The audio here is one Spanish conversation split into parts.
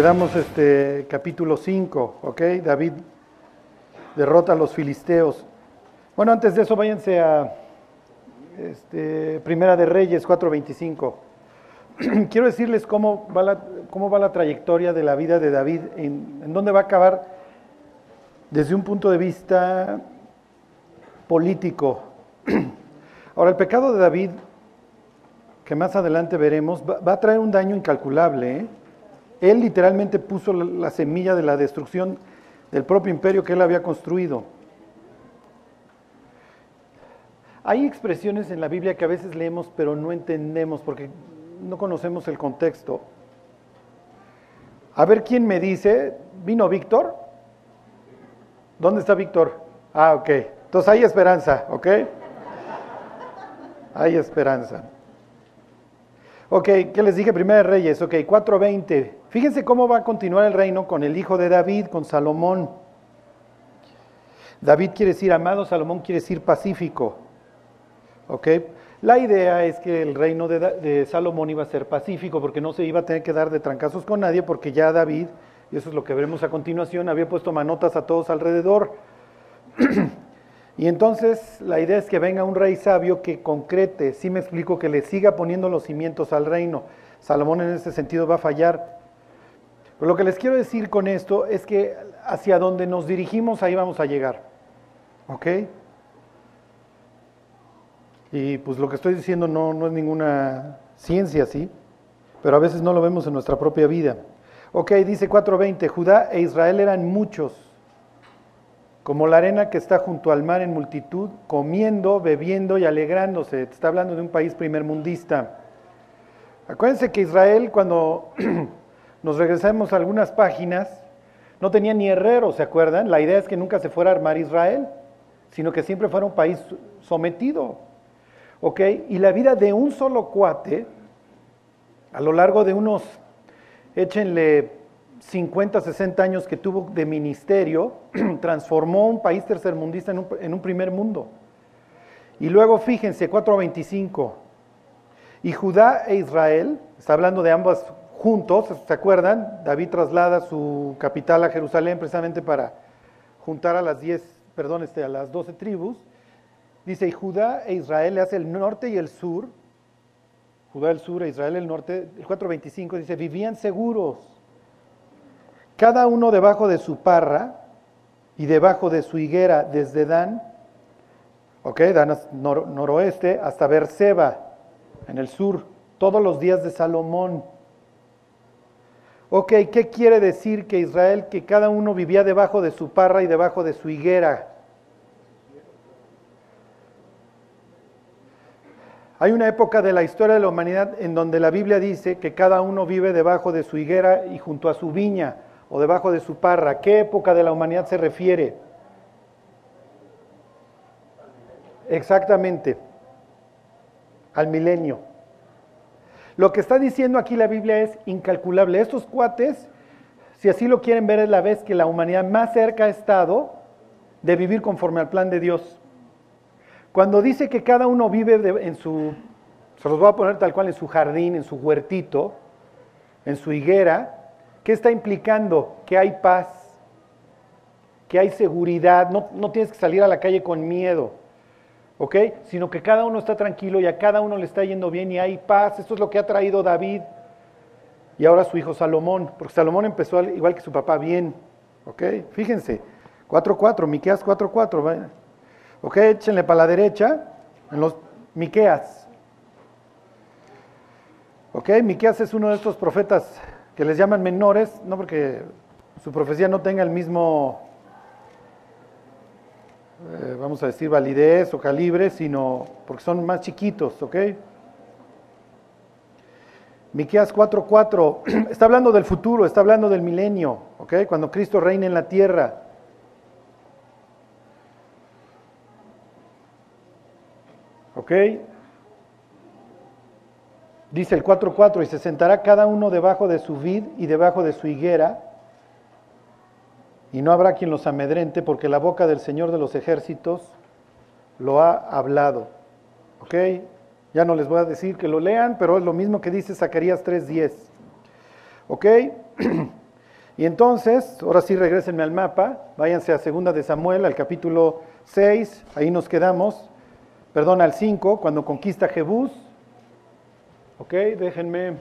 quedamos este capítulo 5, ¿ok? David derrota a los filisteos. Bueno, antes de eso váyanse a este, Primera de Reyes 4:25. Quiero decirles cómo va, la, cómo va la trayectoria de la vida de David, en, dónde va a acabar desde un punto de vista político. Ahora, el pecado de David, que más adelante veremos, va, va a traer un daño incalculable. ¿eh? Él literalmente puso la, la semilla de la destrucción del propio imperio que él había construido. Hay expresiones en la Biblia que a veces leemos pero no entendemos porque no conocemos el contexto. A ver quién me dice, ¿vino Víctor? ¿Dónde está Víctor? Ah, ok. Entonces hay esperanza, ¿ok? Hay esperanza. Ok, ¿qué les dije? Primera de Reyes, ok, 4.20. Fíjense cómo va a continuar el reino con el hijo de David, con Salomón. David quiere decir amado, Salomón quiere decir pacífico. ¿Ok? La idea es que el reino de, Salomón iba a ser pacífico porque no se iba a tener que dar de trancazos con nadie porque ya David, y eso es lo que veremos a continuación, había puesto manotas a todos alrededor. y entonces la idea es que venga un rey sabio que concrete, si me explico, que le siga poniendo los cimientos al reino. Salomón en ese sentido va a fallar. Pero lo que les quiero decir con esto es que hacia donde nos dirigimos ahí vamos a llegar. ¿Ok? Y pues lo que estoy diciendo no, no es ninguna ciencia, ¿sí? Pero a veces no lo vemos en nuestra propia vida. Ok, dice 4.20, Judá e Israel eran muchos, como la arena que está junto al mar en multitud, comiendo, bebiendo y alegrándose. Está hablando de un país primermundista. Acuérdense que Israel, cuando nos regresamos a algunas páginas, no tenía ni herreros, ¿se acuerdan? La idea es que nunca se fuera a armar Israel, sino que siempre fuera un país sometido. ¿Ok? Y la vida de un solo cuate, a lo largo de unos, échenle 50, 60 años que tuvo de ministerio, transformó un país tercermundista en un, en un primer mundo. Y luego fíjense, 4.25, y Judá e Israel, está hablando de ambas juntos, ¿se acuerdan? David traslada su capital a Jerusalén precisamente para juntar a las 10, perdón, este, a las 12 tribus. Dice, y Judá e Israel le hace el norte y el sur, Judá el sur e Israel el norte, el 4.25 dice, vivían seguros, cada uno debajo de su parra y debajo de su higuera desde Dan, ok, Dan nor, noroeste, hasta Berseba, en el sur, todos los días de Salomón. Ok, ¿qué quiere decir que Israel, que cada uno vivía debajo de su parra y debajo de su higuera? Hay una época de la historia de la humanidad en donde la Biblia dice que cada uno vive debajo de su higuera y junto a su viña o debajo de su parra. ¿Qué época de la humanidad se refiere? Exactamente, al milenio. Lo que está diciendo aquí la Biblia es incalculable. Estos cuates, si así lo quieren ver, es la vez que la humanidad más cerca ha estado de vivir conforme al plan de Dios. Cuando dice que cada uno vive en su, se los voy a poner tal cual, en su jardín, en su huertito, en su higuera, ¿qué está implicando? Que hay paz, que hay seguridad, no, no tienes que salir a la calle con miedo, ¿ok? Sino que cada uno está tranquilo y a cada uno le está yendo bien y hay paz. Esto es lo que ha traído David y ahora su hijo Salomón, porque Salomón empezó igual que su papá bien, ¿ok? Fíjense, 4.4, Miqueas 4.4, Ok, échenle para la derecha, en los Miqueas. Ok, Miqueas es uno de estos profetas que les llaman menores, no porque su profecía no tenga el mismo, eh, vamos a decir, validez o calibre, sino porque son más chiquitos, ¿ok? Miqueas 4:4 está hablando del futuro, está hablando del milenio, ¿ok? Cuando Cristo reine en la tierra. ¿Ok? Dice el 4.4, y se sentará cada uno debajo de su vid y debajo de su higuera, y no habrá quien los amedrente, porque la boca del Señor de los ejércitos lo ha hablado. ¿Ok? Ya no les voy a decir que lo lean, pero es lo mismo que dice Zacarías 3.10. ¿Ok? Y entonces, ahora sí regresenme al mapa, váyanse a Segunda de Samuel, al capítulo 6, ahí nos quedamos, perdón, al 5, cuando conquista Jebús. Ok, déjenme.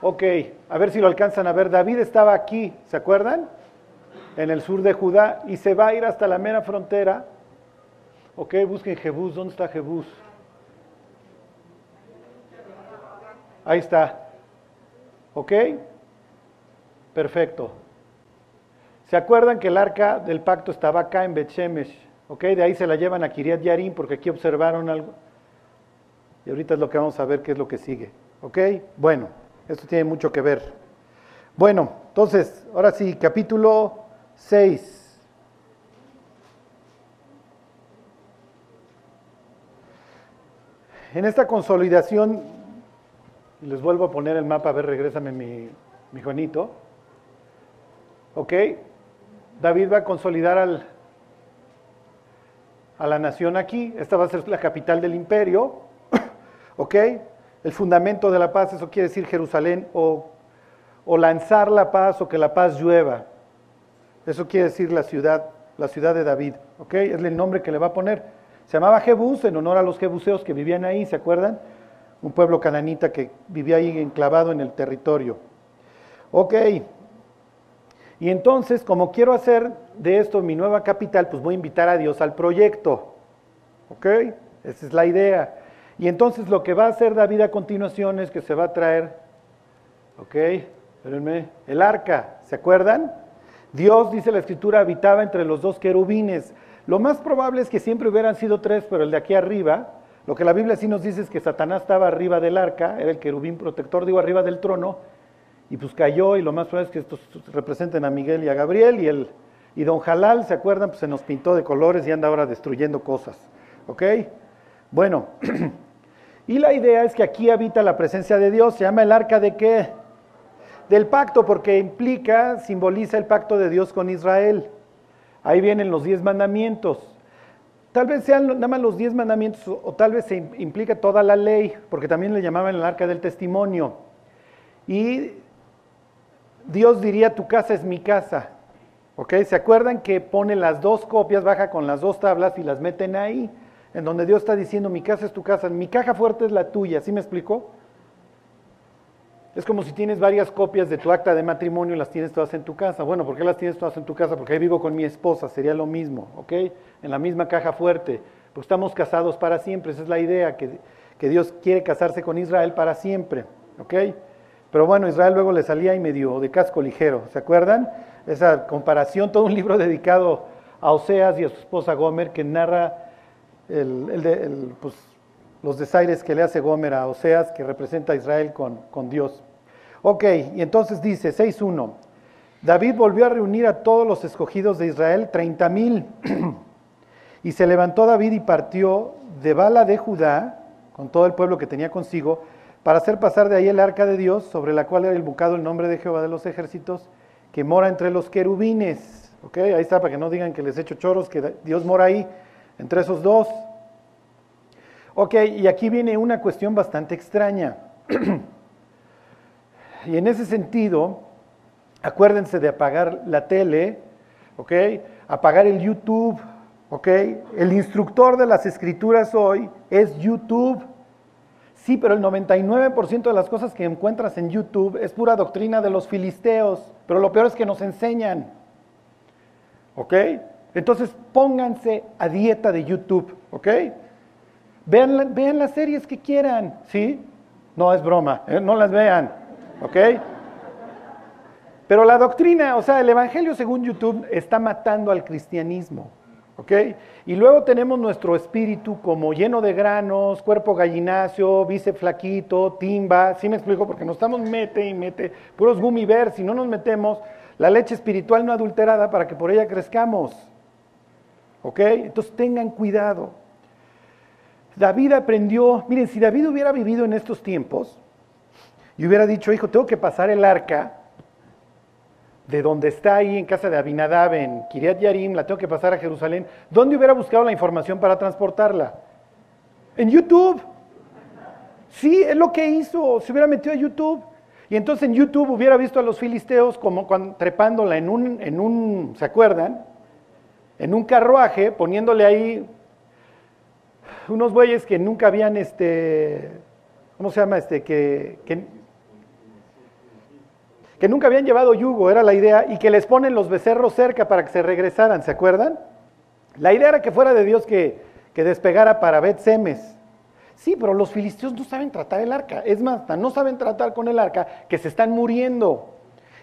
Ok, a ver si lo alcanzan a ver. David estaba aquí, ¿se acuerdan? En el sur de Judá y se va a ir hasta la mera frontera. Ok, busquen Jebús. ¿Dónde está Jebús? Ahí está. ¿Ok? Perfecto. ¿Se acuerdan que el arca del pacto estaba acá en Betshemesh? ¿Ok? De ahí se la llevan a Kiriat Yarim porque aquí observaron algo. Y ahorita es lo que vamos a ver qué es lo que sigue. ¿Ok? Bueno, esto tiene mucho que ver. Bueno, entonces, ahora sí, capítulo 6. En esta consolidación les vuelvo a poner el mapa, a ver, regrésame mi, mi Juanito. ¿Ok? David va a consolidar al, a la nación aquí. Esta va a ser la capital del imperio. ¿Ok? El fundamento de la paz, eso quiere decir Jerusalén, o, o lanzar la paz o que la paz llueva. Eso quiere decir la ciudad, la ciudad de David. ¿Ok? Es el nombre que le va a poner. Se llamaba Jebús en honor a los jebuseos que vivían ahí, ¿se acuerdan? un pueblo cananita que vivía ahí enclavado en el territorio. Ok, y entonces, como quiero hacer de esto mi nueva capital, pues voy a invitar a Dios al proyecto. ¿Ok? Esa es la idea. Y entonces lo que va a hacer David a continuación es que se va a traer, ¿ok? Espérenme, el arca, ¿se acuerdan? Dios, dice la escritura, habitaba entre los dos querubines. Lo más probable es que siempre hubieran sido tres, pero el de aquí arriba lo que la Biblia sí nos dice es que Satanás estaba arriba del arca, era el querubín protector, digo, arriba del trono, y pues cayó, y lo más probable es que estos representen a Miguel y a Gabriel, y, el, y don Jalal, ¿se acuerdan? Pues se nos pintó de colores y anda ahora destruyendo cosas, ¿ok? Bueno, y la idea es que aquí habita la presencia de Dios, se llama el arca de qué? Del pacto, porque implica, simboliza el pacto de Dios con Israel. Ahí vienen los diez mandamientos. Tal vez sean nada más los diez mandamientos o, tal vez se implica toda la ley, porque también le llamaban el arca del testimonio. Y Dios diría, tu casa es mi casa. ¿Ok? ¿Se acuerdan que pone las dos copias, baja con las dos tablas y las meten ahí? En donde Dios está diciendo, mi casa es tu casa, mi caja fuerte es la tuya. ¿Sí me explicó? Es como si tienes varias copias de tu acta de matrimonio y las tienes todas en tu casa. Bueno, ¿por qué las tienes todas en tu casa? Porque ahí vivo con mi esposa, sería lo mismo, ¿ok? En la misma caja fuerte. Pues estamos casados para siempre, esa es la idea, que, que Dios quiere casarse con Israel para siempre, ¿ok? Pero bueno, Israel luego le salía y medio de casco ligero, ¿se acuerdan? Esa comparación, todo un libro dedicado a Oseas y a su esposa Gomer, que narra el, pues, los desaires que le hace Gomer a Oseas, que representa a Israel con, con Dios. Ok, y entonces dice 6.1, David volvió a reunir a todos los escogidos de Israel, 30 mil, y se levantó David y partió de Bala de Judá, con todo el pueblo que tenía consigo, para hacer pasar de ahí el arca de Dios, sobre la cual era invocado el nombre de Jehová de los ejércitos, que mora entre los querubines. Ok, ahí está, para que no digan que les echo choros, que Dios mora ahí, entre esos dos. Ok, y aquí viene una cuestión bastante extraña. Y en ese sentido, acuérdense de apagar la tele, ¿ok? Apagar el YouTube, ¿ok? El instructor de las escrituras hoy es YouTube. Sí, pero el 99% de las cosas que encuentras en YouTube es pura doctrina de los filisteos, pero lo peor es que nos enseñan. ¿Ok? Entonces pónganse a dieta de YouTube, ¿ok? Vean, las series que quieran, ¿sí? No es broma, ¿eh? no las vean. ¿Ok? Pero la doctrina, o sea, el Evangelio según YouTube está matando al cristianismo. ¿Ok? Y luego tenemos nuestro espíritu como lleno de granos, cuerpo gallinacio, bíceps flaquito, timba. ¿Sí me explico? Porque nos estamos mete y mete, puros gummy bears, si no nos metemos la leche espiritual no adulterada para que por ella crezcamos. ¿Ok? Entonces tengan cuidado. David aprendió, miren, si David hubiera vivido en estos tiempos, y hubiera dicho, hijo, tengo que pasar el arca de donde está ahí en casa de Abinadab, en Kiriat Yarim, la tengo que pasar a Jerusalén, ¿dónde hubiera buscado la información para transportarla? En YouTube. Sí, es lo que hizo, se hubiera metido a YouTube. Y entonces en YouTube hubiera visto a los filisteos como trepándola en un, ¿se acuerdan? En un carruaje, poniéndole ahí unos bueyes que nunca habían, este, ¿cómo se llama? Este, que, que, nunca habían llevado yugo, era la idea, y que les ponen los becerros cerca para que se regresaran, ¿se acuerdan? La idea era que fuera de Dios que, que despegara para Bet Semes. Sí, pero los filisteos no saben tratar el arca. Es más, no saben tratar con el arca que se están muriendo.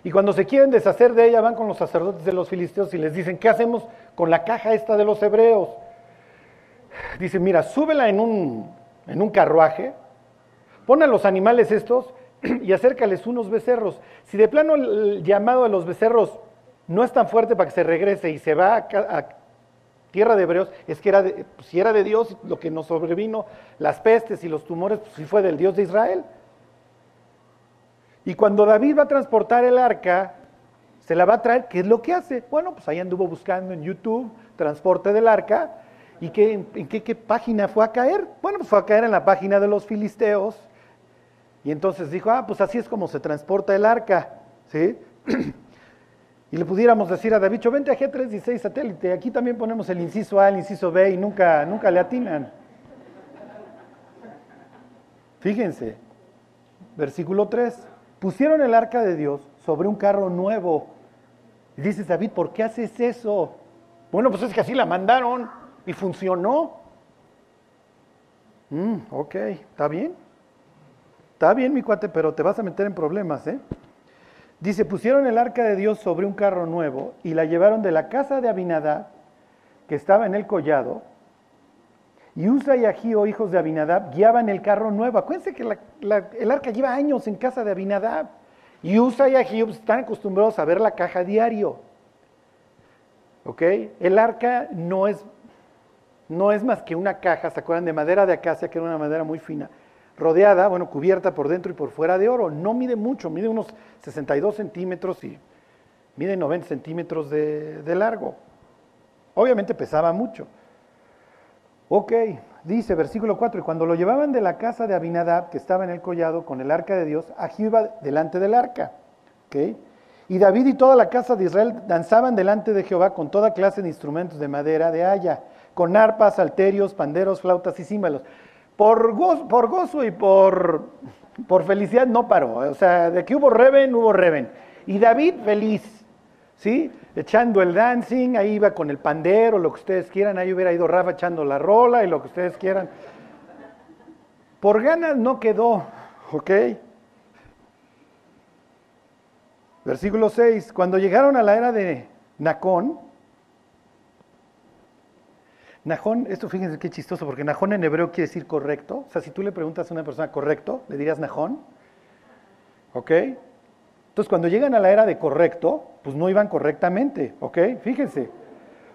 Y cuando se quieren deshacer de ella, van con los sacerdotes de los filisteos y les dicen, ¿qué hacemos con la caja esta de los hebreos? Dicen, mira, súbela en un, en un carruaje, pon a los animales estos y acércales unos becerros. Si de plano el llamado de los becerros no es tan fuerte para que se regrese y se va a, tierra de hebreos, es que era de, pues, si era de Dios lo que nos sobrevino, las pestes y los tumores, pues sí fue del Dios de Israel. Y cuando David va a transportar el arca, se la va a traer, ¿qué es lo que hace? Bueno, pues ahí anduvo buscando en YouTube, transporte del arca, ¿y qué, en qué, página fue a caer? Bueno, pues fue a caer en la página de los filisteos, y entonces dijo, ah, pues así es como se transporta el arca, ¿sí? y le pudiéramos decir a David, vente a G316 satélite, aquí también ponemos el inciso A, el inciso B y nunca, nunca le atinan. Fíjense, versículo 3, pusieron el arca de Dios sobre un carro nuevo. Y dices, David, ¿por qué haces eso? Bueno, pues es que así la mandaron y funcionó. Mm, ok, ¿está bien? Está bien, mi cuate, pero te vas a meter en problemas, ¿eh? Dice, pusieron el arca de Dios sobre un carro nuevo y la llevaron de la casa de Abinadab, que estaba en el collado, y Usa y Agío, hijos de Abinadab, guiaban el carro nuevo. Acuérdense que el arca lleva años en casa de Abinadab. Y Usa y Agío pues, están acostumbrados a ver la caja diario. ¿Ok? El arca no es, no es más que una caja, ¿se acuerdan? De madera de acacia, que era una madera muy fina rodeada, bueno, cubierta por dentro y por fuera de oro. No mide mucho, mide unos 62 centímetros y mide 90 centímetros de, largo. Obviamente pesaba mucho. Ok, dice versículo 4, y cuando lo llevaban de la casa de Abinadab, que estaba en el collado con el arca de Dios, Agí iba delante del arca. Okay. Y David y toda la casa de Israel danzaban delante de Jehová con toda clase de instrumentos de madera de haya, con arpas, salterios, panderos, flautas y címbalos por gozo, por gozo y por, por felicidad no paró. O sea, de que hubo Reven, hubo Reven. Y David feliz, ¿sí? Echando el dancing, ahí iba con el pandero, lo que ustedes quieran, ahí hubiera ido Rafa echando la rola y lo que ustedes quieran. Por ganas no quedó, ¿ok? Versículo 6, cuando llegaron a la era de Nacón, Najón, esto fíjense qué chistoso, porque Najón en hebreo quiere decir correcto. O sea, si tú le preguntas a una persona correcto, le dirías Najón. ¿Ok? Entonces, cuando llegan a la era de correcto, pues no iban correctamente. ¿Ok? Fíjense.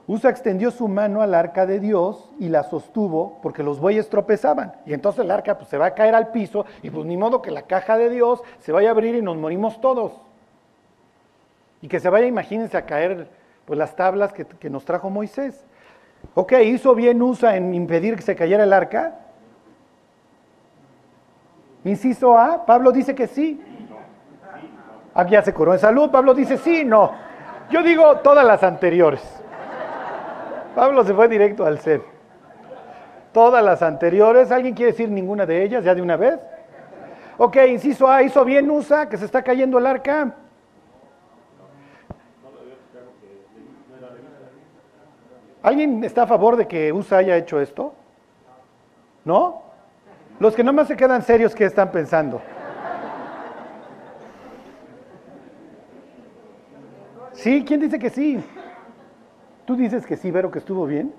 Usa extendió su mano al arca de Dios y la sostuvo porque los bueyes tropezaban. Y entonces el arca pues, se va a caer al piso y pues ni modo que la caja de Dios se vaya a abrir y nos morimos todos. Y que se vaya, imagínense, a caer pues, las tablas que, que nos trajo Moisés. Ok, ¿hizo bien USA en impedir que se cayera el arca? Inciso A, Pablo dice que sí. Aquí ya se curó en salud, Pablo dice sí, no. Yo digo todas las anteriores. Pablo se fue directo al ser. Todas las anteriores, ¿alguien quiere decir ninguna de ellas ya de una vez? Ok, inciso A, ¿hizo bien USA que se está cayendo el arca? ¿Alguien está a favor de que USA haya hecho esto? ¿No? Los que nomás se quedan serios, ¿qué están pensando? ¿Sí? ¿Quién dice que sí? ¿Tú dices que sí, Vero, que estuvo bien?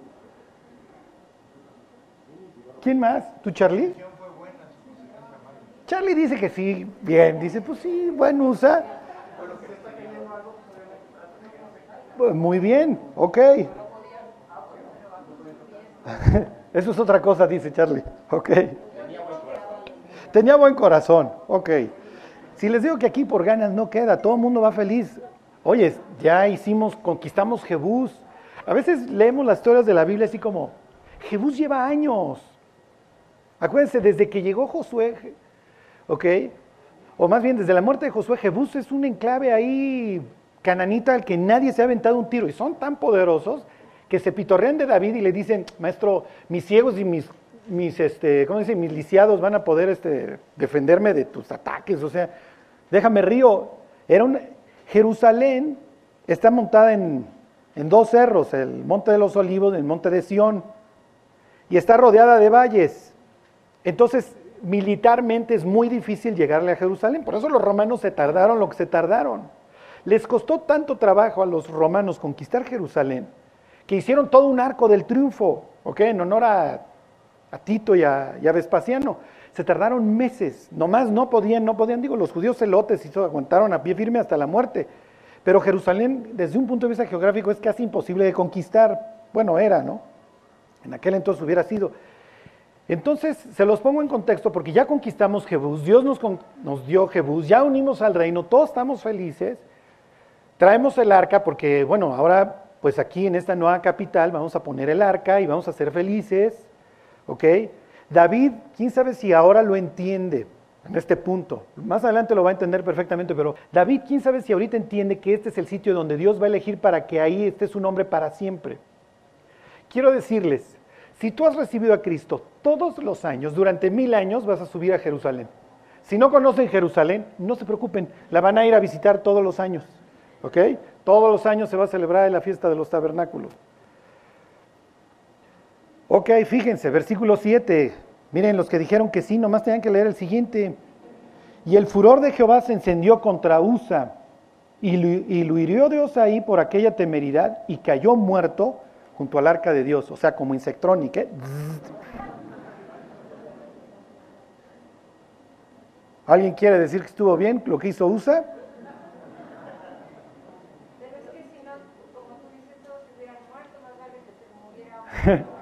¿Quién más? ¿Tú, Charlie? Charlie dice que sí, bien. Dice, pues sí, bueno, USA. Pues muy bien, ok. Eso es otra cosa, dice Charlie. Ok. Tenía buen corazón. Ok. Si les digo que aquí por ganas no queda, todo el mundo va feliz. Oye, ya hicimos, conquistamos Jebús. A veces leemos las historias de la Biblia así como, Jebús lleva años. Acuérdense, desde que llegó Josué, ¿ok? o más bien desde la muerte de Josué, Jebús es un enclave ahí cananita al que nadie se ha aventado un tiro. Y son tan poderosos que se pitorrean de David y le dicen, maestro, mis ciegos y mis, mis, este, ¿cómo mis lisiados van a poder este, defenderme de tus ataques. O sea, déjame río. Era Jerusalén está montada en, en dos cerros, el monte de los olivos y el monte de Sión, y está rodeada de valles. Entonces, militarmente es muy difícil llegarle a Jerusalén. Por eso los romanos se tardaron lo que se tardaron. Les costó tanto trabajo a los romanos conquistar Jerusalén que hicieron todo un arco del triunfo, ¿ok? En honor a, Tito y a, Vespasiano. Se tardaron meses, nomás no podían, no podían, digo, los judíos celotes se aguantaron a pie firme hasta la muerte. Pero Jerusalén, desde un punto de vista geográfico, es casi imposible de conquistar. Bueno, era, ¿no? En aquel entonces hubiera sido. Entonces, se los pongo en contexto porque ya conquistamos Jebús, Dios nos, nos dio Jebús, ya unimos al reino, todos estamos felices. Traemos el arca porque, bueno, ahora pues aquí en esta nueva capital vamos a poner el arca y vamos a ser felices, ¿ok? David, quién sabe si ahora lo entiende en este punto. Más adelante lo va a entender perfectamente, pero David, quién sabe si ahorita entiende que este es el sitio donde Dios va a elegir para que ahí esté su nombre para siempre. Quiero decirles, si tú has recibido a Cristo todos los años, durante mil años vas a subir a Jerusalén. Si no conocen Jerusalén, no se preocupen, la van a ir a visitar todos los años. ¿Ok? Todos los años se va a celebrar la fiesta de los tabernáculos. Ok, fíjense, versículo 7. Miren, los que dijeron que sí, nomás tenían que leer el siguiente. Y el furor de Jehová se encendió contra Usa y lo, hirió Dios ahí por aquella temeridad y cayó muerto junto al arca de Dios, o sea, como insectrónica. ¿eh? ¿Alguien quiere decir que estuvo bien lo que hizo Usa?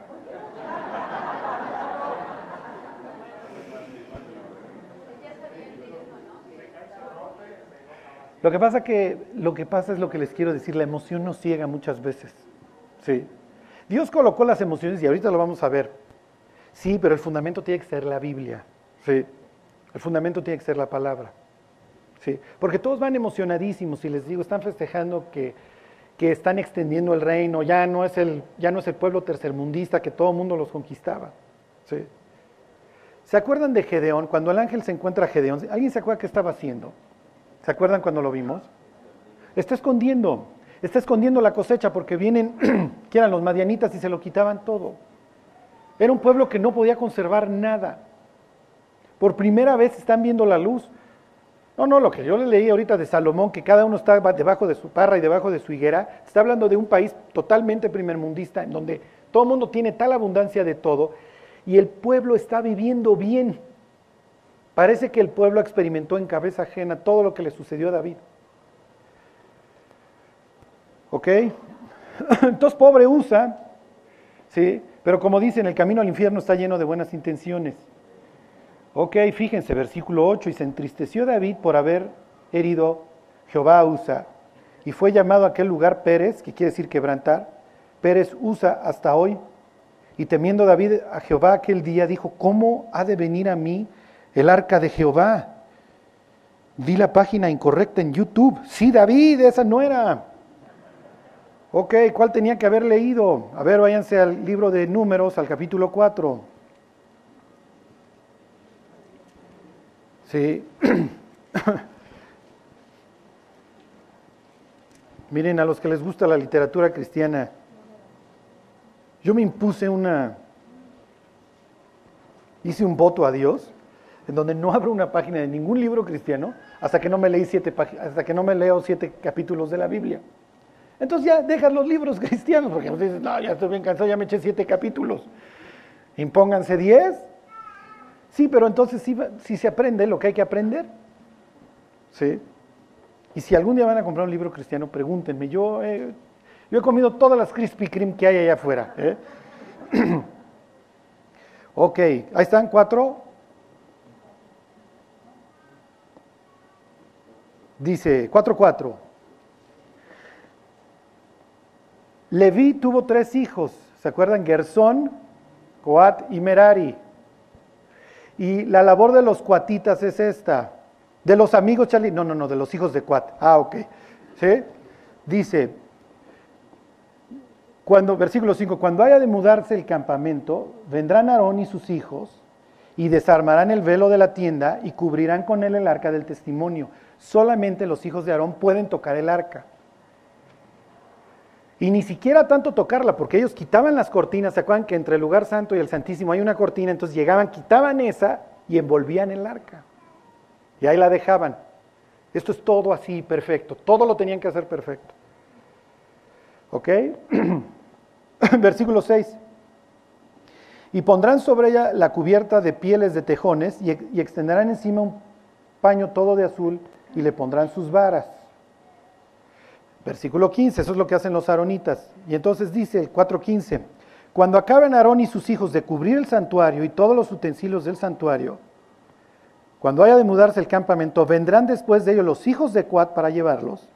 Lo que pasa que lo que pasa es lo que les quiero decir, la emoción nos ciega muchas veces. Sí. Dios colocó las emociones y ahorita lo vamos a ver. Sí, pero el fundamento tiene que ser la Biblia. Sí. El fundamento tiene que ser la palabra. Sí. Porque todos van emocionadísimos y les digo, están festejando que que están extendiendo el reino, ya no es el, ya no es el pueblo tercermundista que todo el mundo los conquistaba. ¿Se acuerdan de Gedeón? Cuando el ángel se encuentra a Gedeón, ¿alguien se acuerda qué estaba haciendo? ¿Se acuerdan cuando lo vimos? Está escondiendo, está escondiendo la cosecha porque vienen, que eran los madianitas y se lo quitaban todo. Era un pueblo que no podía conservar nada. Por primera vez están viendo la luz. No, no, lo que yo le leí ahorita de Salomón, que cada uno está debajo de su parra y debajo de su higuera, está hablando de un país totalmente primermundista, en donde todo el mundo tiene tal abundancia de todo, y el pueblo está viviendo bien. Parece que el pueblo experimentó en cabeza ajena todo lo que le sucedió a David. ¿Ok? Entonces, pobre Usa, ¿sí? Pero como dicen, el camino al infierno está lleno de buenas intenciones. Ok, fíjense, versículo 8, y se entristeció David por haber herido Jehová a Usa, y fue llamado a aquel lugar Pérez, que quiere decir quebrantar, Pérez Usa hasta hoy. Y temiendo David a Jehová aquel día, dijo, ¿cómo ha de venir a mí el arca de Jehová? Vi la página incorrecta en YouTube. Sí, David, esa no era. Ok, ¿cuál tenía que haber leído? A ver, váyanse al libro de números, al capítulo 4. Sí. Miren, a los que les gusta la literatura cristiana, yo me impuse una, hice un voto a Dios, en donde no abro una página de ningún libro cristiano hasta que no me leí siete hasta que no me leo siete capítulos de la Biblia. Entonces ya dejan los libros cristianos, porque nos dicen, no, ya estoy bien cansado, ya me eché siete capítulos. Impónganse diez Sí, pero entonces sí, se aprende lo que hay que aprender. ¿Sí? Y si algún día van a comprar un libro cristiano, pregúntenme. Yo, yo he comido todas las Krispy Kreme que hay allá afuera. ¿eh? ok, ahí están cuatro. Dice 4.4. Leví tuvo tres hijos. ¿Se acuerdan? Gersón, Coat y Merari. Y la labor de los cuatitas es esta. De los amigos, Charlie. No, no, no, de los hijos de Cuat. Ah, ok. ¿Sí? Dice, cuando, versículo 5, cuando haya de mudarse el campamento, vendrán Aarón y sus hijos y desarmarán el velo de la tienda y cubrirán con él el arca del testimonio. Solamente los hijos de Aarón pueden tocar el arca. Y ni siquiera tanto tocarla, porque ellos quitaban las cortinas, ¿se acuerdan que entre el lugar santo y el santísimo hay una cortina? Entonces llegaban, quitaban esa y envolvían el arca. Y ahí la dejaban. Esto es todo así, perfecto. Todo lo tenían que hacer perfecto. ¿Ok? Versículo 6. Y pondrán sobre ella la cubierta de pieles de tejones y, y extenderán encima un paño todo de azul y le pondrán sus varas. Versículo 15, eso es lo que hacen los aaronitas. Y entonces dice el 4.15, cuando acaben Aarón y sus hijos de cubrir el santuario y todos los utensilios del santuario, cuando haya de mudarse el campamento, vendrán después de ellos los hijos de Cuat para llevarlos,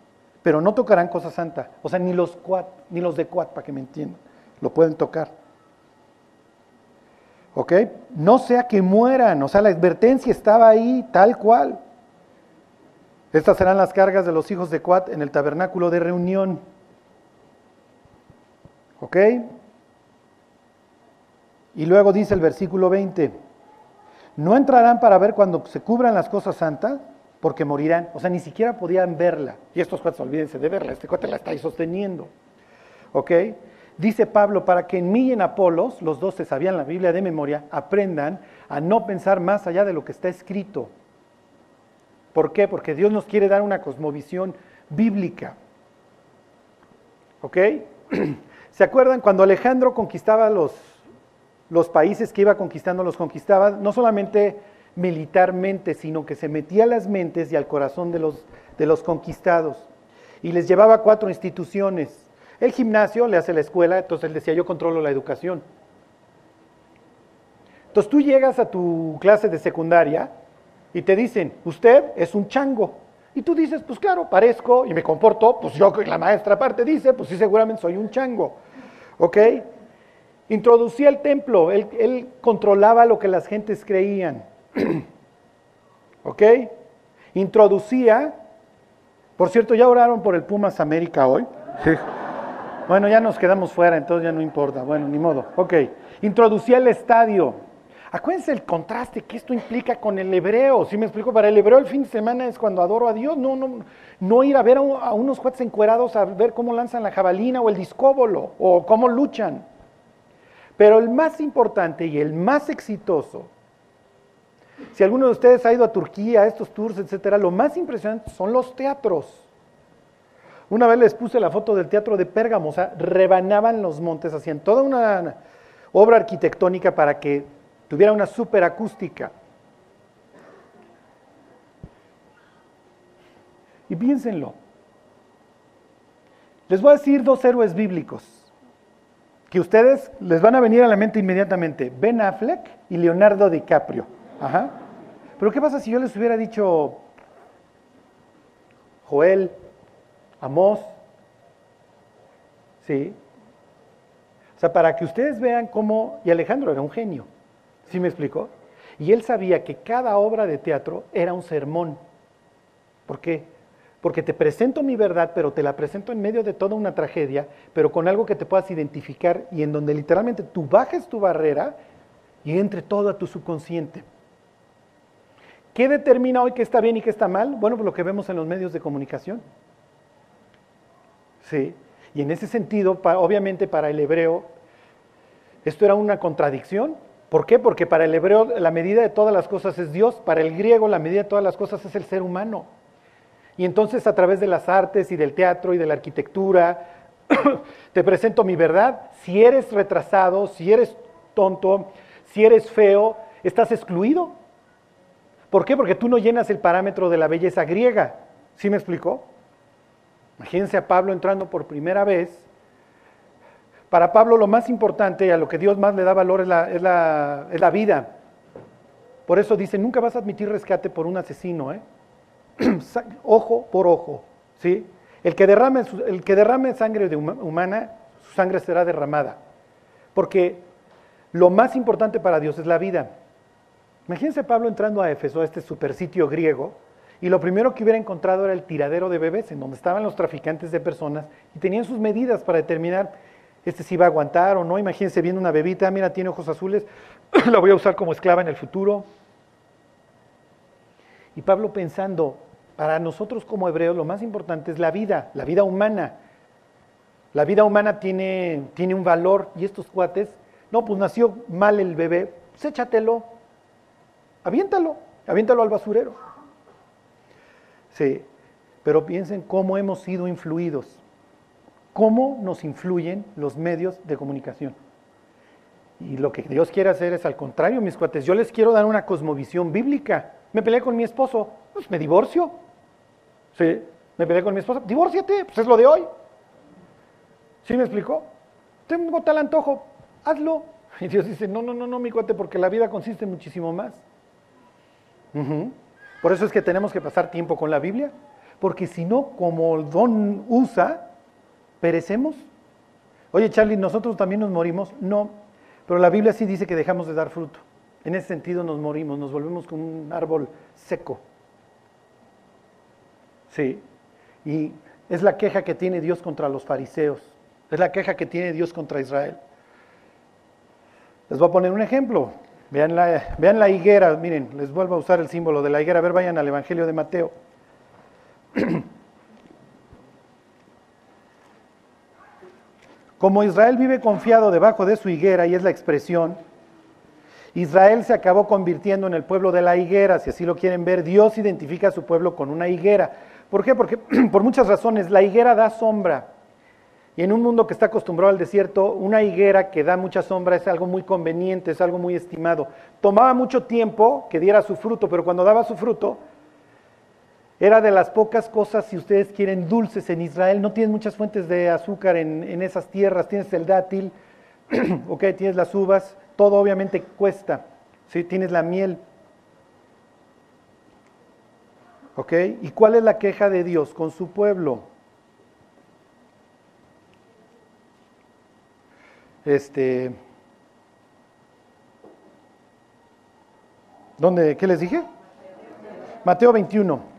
pero no tocarán cosa santa. O sea, ni los Cuat, ni los de Cuat, para que me entiendan, lo pueden tocar. ¿Ok? No sea que mueran, o sea, la advertencia estaba ahí tal cual. Estas serán las cargas de los hijos de Cuat en el tabernáculo de reunión. ¿Ok? Y luego dice el versículo 20, no entrarán para ver cuando se cubran las cosas santas, porque morirán. O sea, ni siquiera podían verla. Y estos cuates, olvídense de verla, este cuate la está sosteniendo. ¿Ok? Dice Pablo, para que en mí y en Apolos, los dos se sabían la Biblia de memoria, aprendan a no pensar más allá de lo que está escrito. ¿Por qué? Porque Dios nos quiere dar una cosmovisión bíblica. ¿Ok? ¿Se acuerdan cuando Alejandro conquistaba los, los países que iba conquistando, los conquistaba no solamente militarmente, sino que se metía a las mentes y al corazón de los, de los conquistados y les llevaba cuatro instituciones. El gimnasio le hace la escuela, entonces él decía, yo controlo la educación. Entonces tú llegas a tu clase de secundaria y te dicen, usted es un chango. Y tú dices, pues claro, parezco y me comporto, pues yo, la maestra aparte dice, pues sí, seguramente soy un chango. ¿Ok? Introducía el templo, él, él controlaba lo que las gentes creían. ¿Ok? Introducía, por cierto, ¿ya oraron por el Pumas América hoy? Sí. Bueno, ya nos quedamos fuera, entonces ya no importa. Bueno, ni modo. Ok. Introducía el estadio. Acuérdense el contraste que esto implica con el hebreo. Si me explico, para el hebreo el fin de semana es cuando adoro a Dios, no, no, no ir a ver a, unos cuates encuerados a ver cómo lanzan la jabalina o el discóbolo o cómo luchan. Pero el más importante y el más exitoso, si alguno de ustedes ha ido a Turquía, a estos tours, etcétera, lo más impresionante son los teatros. Una vez les puse la foto del teatro de Pérgamo, o sea, rebanaban los montes, hacían toda una obra arquitectónica para que tuviera una superacústica. Y piénsenlo. Les voy a decir dos héroes bíblicos que ustedes les van a venir a la mente inmediatamente. Ben Affleck y Leonardo DiCaprio. Ajá. Pero ¿qué pasa si yo les hubiera dicho Joel, Amós? Sí. O sea, para que ustedes vean cómo, y Alejandro era un genio. ¿Sí me explicó? Y él sabía que cada obra de teatro era un sermón. ¿Por qué? Porque te presento mi verdad, pero te la presento en medio de toda una tragedia, pero con algo que te puedas identificar y en donde literalmente tú bajes tu barrera y entre todo a tu subconsciente. ¿Qué determina hoy que está bien y qué está mal? Bueno, pues lo que vemos en los medios de comunicación. Sí. Y en ese sentido, obviamente para el hebreo, esto era una contradicción, ¿Por qué? Porque para el hebreo la medida de todas las cosas es Dios, para el griego la medida de todas las cosas es el ser humano. Y entonces a través de las artes y del teatro y de la arquitectura, te presento mi verdad. Si eres retrasado, si eres tonto, si eres feo, estás excluido. ¿Por qué? Porque tú no llenas el parámetro de la belleza griega. ¿Sí me explicó? Imagínense a Pablo entrando por primera vez para Pablo lo más importante a lo que Dios más le da valor es la, vida. Por eso dice, nunca vas a admitir rescate por un asesino, ¿eh? ojo por ojo. ¿sí? El, que derrame, el que derrame sangre humana, su sangre será derramada. Porque lo más importante para Dios es la vida. Imagínense Pablo entrando a Éfeso, a este supersitio griego, y lo primero que hubiera encontrado era el tiradero de bebés, en donde estaban los traficantes de personas y tenían sus medidas para determinar este si va a aguantar o no. Imagínense viendo una bebita, mira, tiene ojos azules, la voy a usar como esclava en el futuro. Y Pablo pensando, para nosotros como hebreos lo más importante es la vida, la vida humana. La vida humana tiene, tiene un valor y estos cuates, no, pues nació mal el bebé, pues échatelo, aviéntalo, aviéntalo al basurero. Sí, pero piensen cómo hemos sido influidos, cómo nos influyen los medios de comunicación. Y lo que Dios quiere hacer es al contrario, mis cuates, yo les quiero dar una cosmovisión bíblica. Me peleé con mi esposo, pues me divorcio. Sí, me peleé con mi esposa, divórciate, pues es lo de hoy. ¿Sí me explicó? Tengo tal antojo, hazlo. Y Dios dice, no, no, no, no, mi cuate, porque la vida consiste en muchísimo más. Por eso es que tenemos que pasar tiempo con la Biblia, porque si no, como don usa, perecemos. Oye, Charlie, ¿nosotros también nos morimos? No, pero la Biblia sí dice que dejamos de dar fruto. En ese sentido nos morimos, nos volvemos como un árbol seco. Sí, y es la queja que tiene Dios contra los fariseos, es la queja que tiene Dios contra Israel. Les voy a poner un ejemplo. Vean la, vean la higuera, miren, les vuelvo a usar el símbolo de la higuera. A ver, vayan al Evangelio de Mateo. Como Israel vive confiado debajo de su higuera, y es la expresión, Israel se acabó convirtiendo en el pueblo de la higuera, si así lo quieren ver, Dios identifica a su pueblo con una higuera. ¿Por qué? Porque por muchas razones, la higuera da sombra. Y en un mundo que está acostumbrado al desierto, una higuera que da mucha sombra es algo muy conveniente, es algo muy estimado. Tomaba mucho tiempo que diera su fruto, pero cuando daba su fruto, era de las pocas cosas, si ustedes quieren, dulces en Israel. No tienes muchas fuentes de azúcar en, esas tierras. Tienes el dátil, ok, tienes las uvas, todo obviamente cuesta. ¿sí? Tienes la miel. ¿Ok? ¿Y cuál es la queja de Dios con su pueblo? Este. ¿Dónde? ¿Qué les dije? Mateo 21.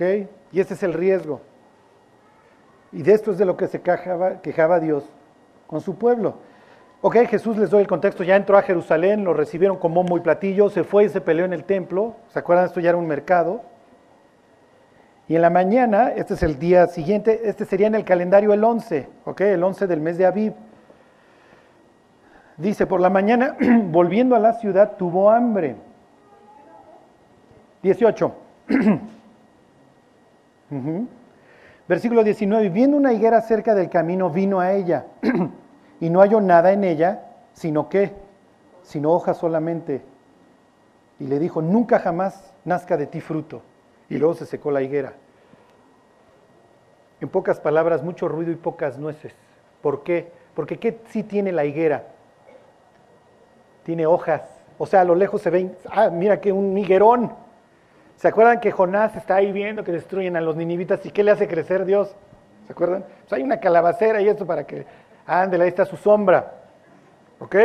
Y ese es el riesgo. Y de esto es de lo que se quejaba, quejaba Dios con su pueblo. Ok, Jesús les doy el contexto, ya entró a Jerusalén, lo recibieron con bombo y platillo, se fue y se peleó en el templo, ¿se acuerdan? Esto ya era un mercado. Y en la mañana, este es el día siguiente, este sería en el calendario el 11, ok, el 11 del mes de Aviv. Dice, por la mañana, volviendo a la ciudad, tuvo hambre. 18. Versículo 19, viendo una higuera cerca del camino, vino a ella y no halló nada en ella, sino que, sino hojas solamente. Y le dijo, nunca jamás nazca de ti fruto. Y luego se secó la higuera. En pocas palabras, mucho ruido y pocas nueces. ¿Por qué? Porque ¿qué sí tiene la higuera? Tiene hojas. O sea, a lo lejos se ven, ah, mira que un higuerón. ¿Se acuerdan que Jonás está ahí viendo que destruyen a los ninivitas y qué le hace crecer Dios? ¿Se acuerdan? Pues hay una calabacera y esto para que ándele, ahí está su sombra. ¿Ok?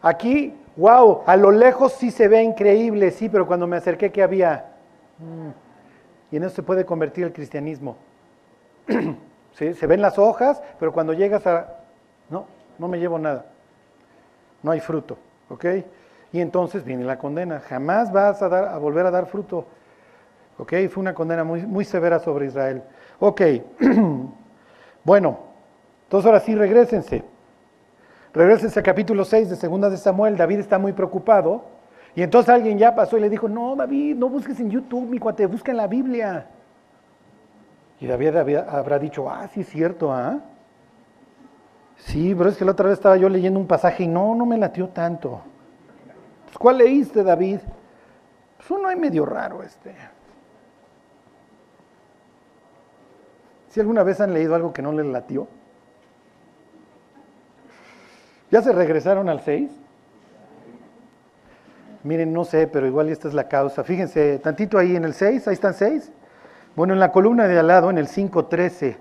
Aquí, wow, a lo lejos sí se ve increíble, sí, pero cuando me acerqué, ¿qué había? Mm. Y en eso se puede convertir el cristianismo. Se ven las hojas, pero cuando llegas a... No, no me llevo nada. No hay fruto. ¿Ok? Y entonces viene la condena. Jamás vas a, dar, a volver a dar fruto. ¿Ok? Fue una condena muy, muy severa sobre Israel. Ok. bueno, entonces ahora sí, regresense. Regresense al capítulo 6 de Segunda de Samuel. David está muy preocupado. Y entonces alguien ya pasó y le dijo, no, David, no busques en YouTube, mi cuate, busca en la Biblia. Y David habrá dicho, ah, sí es cierto, ¿ah? Sí, pero es que la otra vez estaba yo leyendo un pasaje y no, no me latió tanto. ¿Cuál leíste, David? Pues uno hay medio raro este. ¿Si alguna vez han leído algo que no les latió? ¿Ya se regresaron al 6? Miren, no sé, pero igual esta es la causa. Fíjense, tantito ahí en el 6, ahí están 6. Bueno, en la columna de al lado, en el 5.13.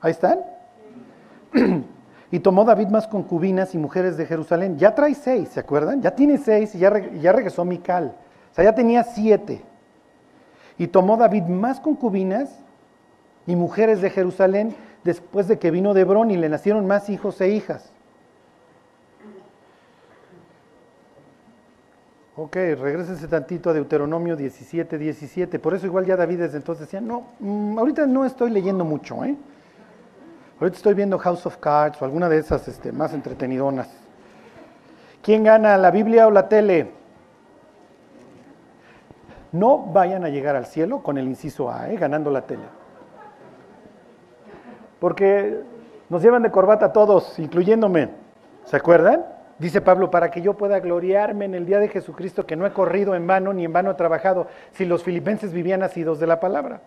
Ahí están. y tomó David más concubinas y mujeres de Jerusalén. Ya trae seis, ¿se acuerdan? Ya tiene seis y ya, ya regresó Mical. O sea, ya tenía siete. Y tomó David más concubinas y mujeres de Jerusalén después de que vino de Hebrón y le nacieron más hijos e hijas. Ok, regresense tantito a Deuteronomio 17, 17. Por eso igual ya David desde entonces decía, no, mm, ahorita no estoy leyendo mucho, ¿eh? Ahorita estoy viendo House of Cards o alguna de esas este, más entretenidonas. ¿Quién gana, la Biblia o la tele? No vayan a llegar al cielo con el inciso A, ¿eh? ganando la tele. Porque nos llevan de corbata todos, incluyéndome. ¿Se acuerdan? Dice Pablo, para que yo pueda gloriarme en el día de Jesucristo, que no he corrido en vano ni en vano he trabajado, si los filipenses vivían nacidos de la palabra.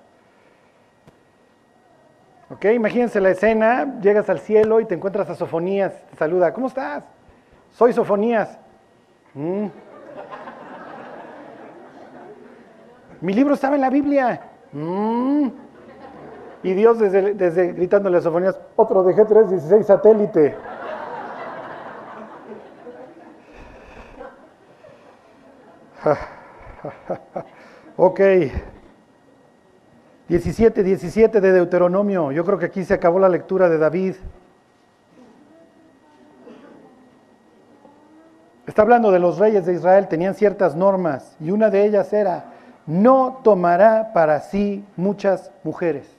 Ok, imagínense la escena, llegas al cielo y te encuentras a Sofonías, te saluda, ¿cómo estás? Soy Sofonías. Mm. Mi libro estaba en la Biblia. Mm. Y Dios desde, desde gritándole a Sofonías, otro de G316 satélite. ok. 17, 17 de Deuteronomio. Yo creo que aquí se acabó la lectura de David. Está hablando de los reyes de Israel, tenían ciertas normas y una de ellas era, no tomará para sí muchas mujeres.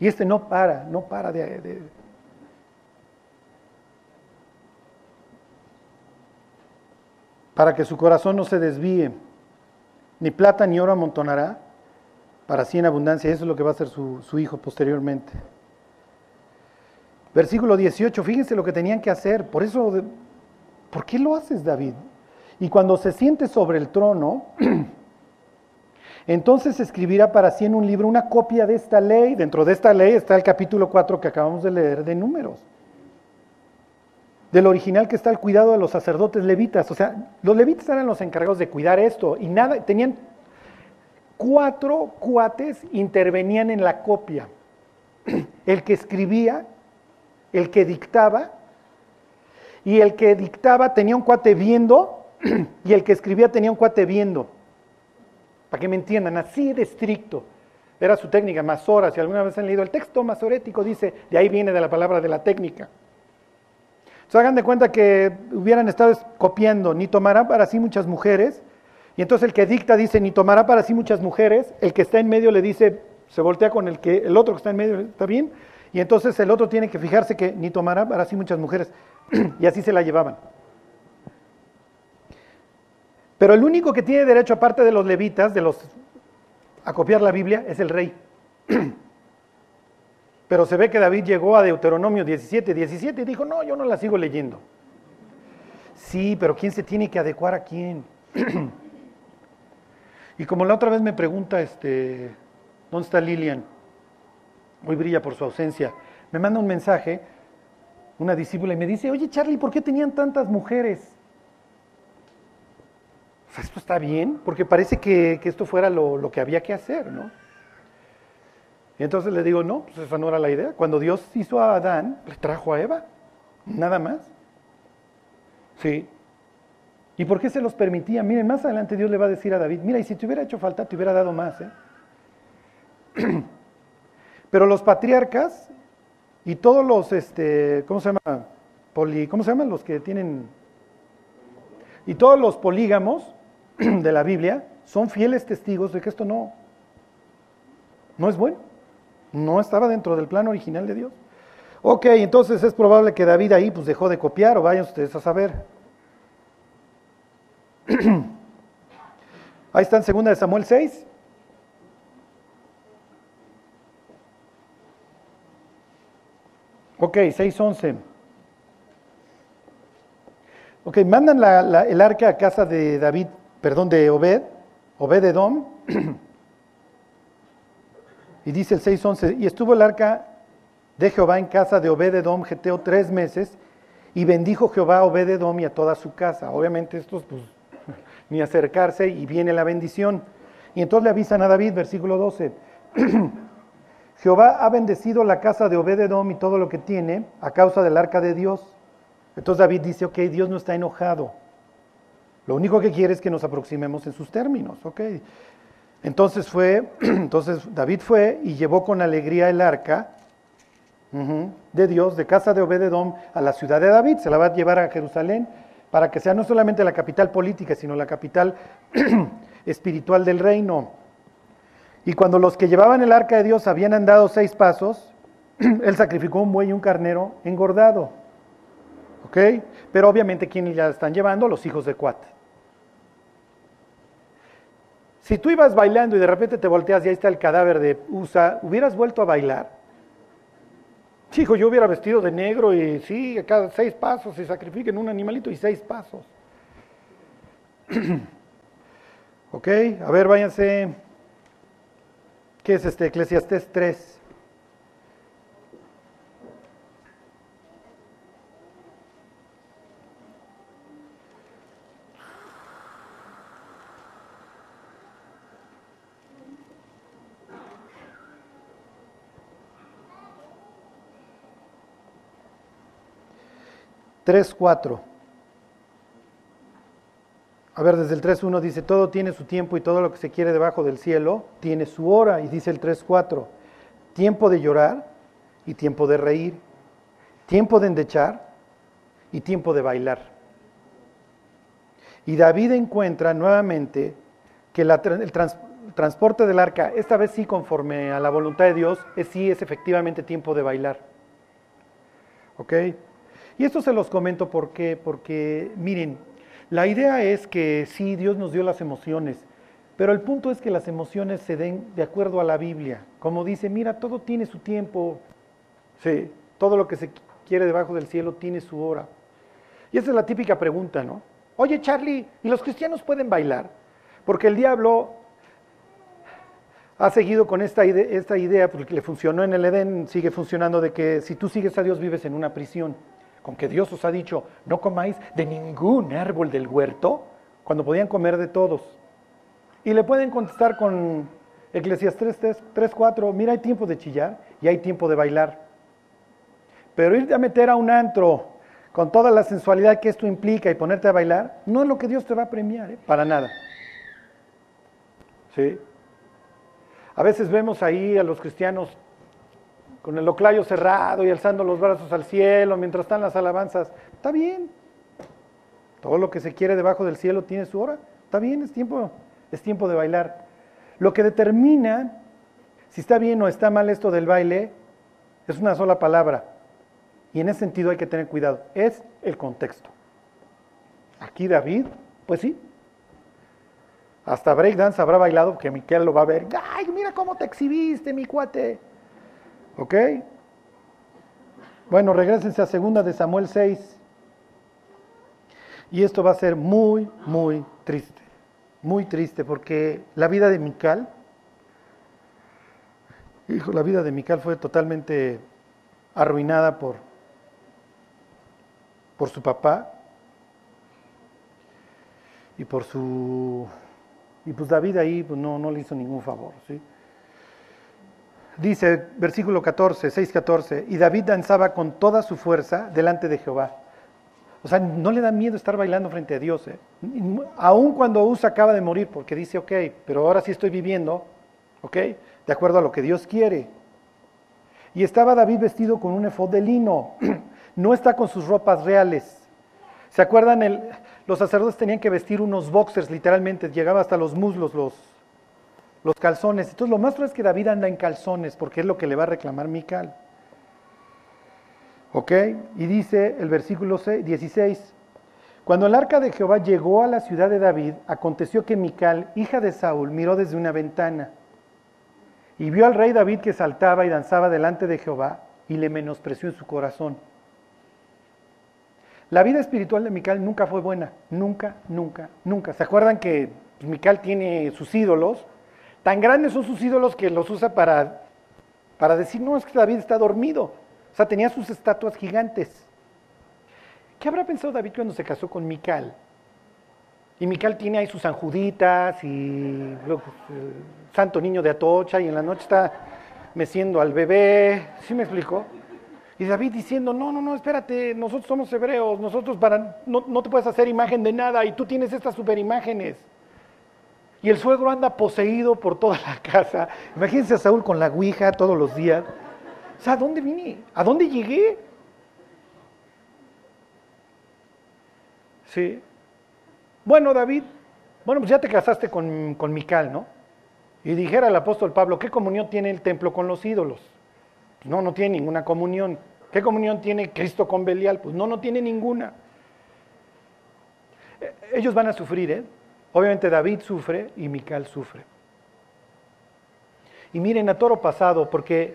Y este no para, no para de, para que su corazón no se desvíe. Ni plata ni oro amontonará, para sí en abundancia. Eso es lo que va a hacer su, su, hijo posteriormente. Versículo 18, fíjense lo que tenían que hacer. Por eso, ¿por qué lo haces, David? Y cuando se siente sobre el trono, entonces escribirá para sí en un libro una copia de esta ley. Dentro de esta ley está el capítulo 4 que acabamos de leer de números del original que está el cuidado de los sacerdotes levitas. O sea, los levitas eran los encargados de cuidar esto y nada, tenían cuatro cuates intervenían en la copia. El que escribía, el que dictaba, y el que dictaba tenía un cuate viendo, y el que escribía tenía un cuate viendo. Para que me entiendan, así de estricto. Era su técnica, masora. Si alguna vez han leído el texto masorético, dice, de ahí viene de la palabra de la técnica. Se hagan de cuenta que hubieran estado copiando, ni tomará para sí muchas mujeres, y entonces el que dicta dice, ni tomará para sí muchas mujeres, el que está en medio le dice, se voltea con el que el otro que está en medio, ¿está bien? Y entonces el otro tiene que fijarse que ni tomará para sí muchas mujeres, y así se la llevaban. Pero el único que tiene derecho, aparte de los levitas, de los a copiar la Biblia, es el rey. Pero se ve que David llegó a Deuteronomio 17, 17 y dijo, no, yo no la sigo leyendo. Sí, pero ¿quién se tiene que adecuar a quién? y como la otra vez me pregunta, este, ¿dónde está Lilian? Hoy brilla por su ausencia. Me manda un mensaje, una discípula, y me dice, oye Charlie, ¿por qué tenían tantas mujeres? esto está bien, porque parece que, esto fuera lo, lo que había que hacer, ¿no? Y entonces le digo, no, pues esa no era la idea. Cuando Dios hizo a Adán, le trajo a Eva, nada más. Sí. ¿Y por qué se los permitía? Miren, más adelante Dios le va a decir a David, mira, y si te hubiera hecho falta, te hubiera dado más. ¿eh? Pero los patriarcas y todos los, este, ¿cómo se llama? Poli, ¿Cómo se llaman los que tienen? Y todos los polígamos de la Biblia son fieles testigos de que esto no, no es bueno. No estaba dentro del plan original de Dios. Ok, entonces es probable que David ahí pues dejó de copiar o vayan ustedes a saber. Ahí está en 2 de Samuel 6. Ok, 6.11. Ok, mandan el arca a casa de David, perdón, de Obed, Obed Edom. Y dice el 6.11, y estuvo el arca de Jehová en casa de Obededom Geteo tres meses, Y bendijo Jehová a Obededom y a toda su casa. Obviamente estos, pues, ni acercarse y viene la bendición. Y entonces le avisan a David, versículo 12. Jehová ha bendecido la casa de Obededom y todo lo que tiene a causa del arca de Dios. Entonces David dice, ok, Dios no está enojado. Lo único que quiere es que nos aproximemos en sus términos, ok. Entonces fue, entonces David fue y llevó con alegría el arca de Dios de casa de Obededom a la ciudad de David. Se la va a llevar a Jerusalén para que sea no solamente la capital política, sino la capital espiritual del reino. Y cuando los que llevaban el arca de Dios habían andado seis pasos, él sacrificó un buey y un carnero engordado. ¿Ok? Pero obviamente, ¿quiénes ya están llevando? Los hijos de Cuat. Si tú ibas bailando y de repente te volteas y ahí está el cadáver de Usa, ¿hubieras vuelto a bailar? Hijo, yo hubiera vestido de negro y sí, cada seis pasos se sacrifiquen un animalito y seis pasos. ok, a ver, váyanse. ¿Qué es este? Eclesiastés 3. Tres, cuatro. A ver, desde el 3.1 dice, todo tiene su tiempo y todo lo que se quiere debajo del cielo tiene su hora. Y dice el 3.4, tiempo de llorar y tiempo de reír, tiempo de endechar y tiempo de bailar. Y David encuentra nuevamente que el transporte del arca, esta vez sí conforme a la voluntad de Dios, es sí es efectivamente tiempo de bailar. ¿Ok? Y esto se los comento porque, porque miren, la idea es que sí, Dios nos dio las emociones, pero el punto es que las emociones se den de acuerdo a la Biblia. Como dice, mira, todo tiene su tiempo. Sí, todo lo que se quiere debajo del cielo tiene su hora. Y esa es la típica pregunta, ¿no? Oye, Charlie, ¿y los cristianos pueden bailar? Porque el diablo ha seguido con esta esta idea, porque le funcionó en el Edén, sigue funcionando de que si tú sigues a Dios vives en una prisión con que Dios os ha dicho, no comáis de ningún árbol del huerto, cuando podían comer de todos. Y le pueden contestar con Eclesiastes 3, 4, mira, hay tiempo de chillar y hay tiempo de bailar. Pero irte a meter a un antro con toda la sensualidad que esto implica y ponerte a bailar, no es lo que Dios te va a premiar, ¿eh? para nada. ¿Sí? A veces vemos ahí a los cristianos con el oclayo cerrado y alzando los brazos al cielo mientras están las alabanzas. Está bien. Todo lo que se quiere debajo del cielo tiene su hora. Está bien, es tiempo, es tiempo de bailar. Lo que determina si está bien o está mal esto del baile es una sola palabra. Y en ese sentido hay que tener cuidado. Es el contexto. Aquí David, pues sí. Hasta breakdance habrá bailado, porque Miquel lo va a ver. ¡Ay, mira cómo te exhibiste, mi cuate! ¿Ok? Bueno, regresense a segunda de Samuel 6. Y esto va a ser muy, muy triste. Muy triste porque la vida de Mical, hijo, la vida de Mical fue totalmente arruinada por, por su papá y por su... Y pues David ahí pues no, no le hizo ningún favor, ¿sí? Dice versículo 14, 6, 14, y David danzaba con toda su fuerza delante de Jehová. O sea, no le da miedo estar bailando frente a Dios. ¿eh? Aun cuando Usa acaba de morir, porque dice, ok, pero ahora sí estoy viviendo, ok, de acuerdo a lo que Dios quiere. Y estaba David vestido con un efod de lino, no está con sus ropas reales. ¿Se acuerdan? El, los sacerdotes tenían que vestir unos boxers, literalmente, llegaba hasta los muslos los, los calzones. Entonces lo más probable es que David anda en calzones porque es lo que le va a reclamar Mical. ¿Ok? Y dice el versículo 16, cuando el arca de Jehová llegó a la ciudad de David, aconteció que Mical, hija de Saúl, miró desde una ventana y vio al rey David que saltaba y danzaba delante de Jehová y le menospreció en su corazón. La vida espiritual de Mical nunca fue buena, nunca, nunca, nunca. ¿Se acuerdan que Mical tiene sus ídolos? Tan grandes son sus ídolos que los usa para, para decir, no, es que David está dormido. O sea, tenía sus estatuas gigantes. ¿qué habrá pensado David cuando se casó con Mical? Y Mical tiene ahí sus anjuditas y eh, santo niño de Atocha y en la noche está meciendo al bebé, ¿sí me explico? Y David diciendo, no, no, no, espérate, nosotros somos hebreos, nosotros para, no, no te puedes hacer imagen de nada y tú tienes estas superimágenes. Y el suegro anda poseído por toda la casa. Imagínense a Saúl con la ouija todos los días. O sea, ¿a dónde vine? ¿A dónde llegué? Sí. Bueno, David, bueno, pues ya te casaste con, con Mical, ¿no? Y dijera el apóstol Pablo, ¿qué comunión tiene el templo con los ídolos? Pues no, no tiene ninguna comunión. ¿Qué comunión tiene Cristo con Belial? Pues no, no tiene ninguna. Eh, ellos van a sufrir, ¿eh? Obviamente David sufre y Mical sufre. Y miren a toro pasado, porque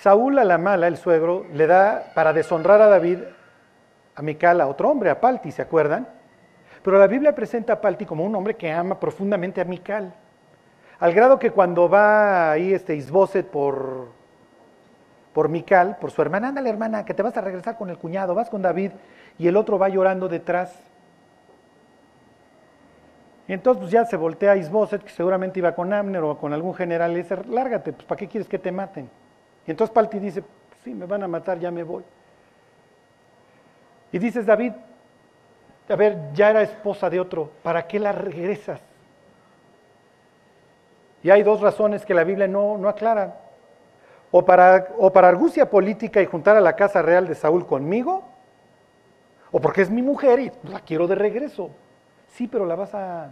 Saúl a la mala, el suegro, le da para deshonrar a David, a Mical, a otro hombre, a Palti, ¿se acuerdan? Pero la Biblia presenta a Palti como un hombre que ama profundamente a Mical. Al grado que cuando va ahí este Isboset por, por Mical, por su hermana, ándale hermana, que te vas a regresar con el cuñado, vas con David, y el otro va llorando detrás. Y entonces pues, ya se voltea a Isboset, que seguramente iba con Amner o con algún general, y dice, lárgate, pues ¿para qué quieres que te maten? Y entonces Palti dice, sí, me van a matar, ya me voy. Y dices, David, a ver, ya era esposa de otro, ¿para qué la regresas? Y hay dos razones que la Biblia no, no aclara. O para, o para argucia política y juntar a la casa real de Saúl conmigo, o porque es mi mujer y la quiero de regreso. Sí, pero la vas a,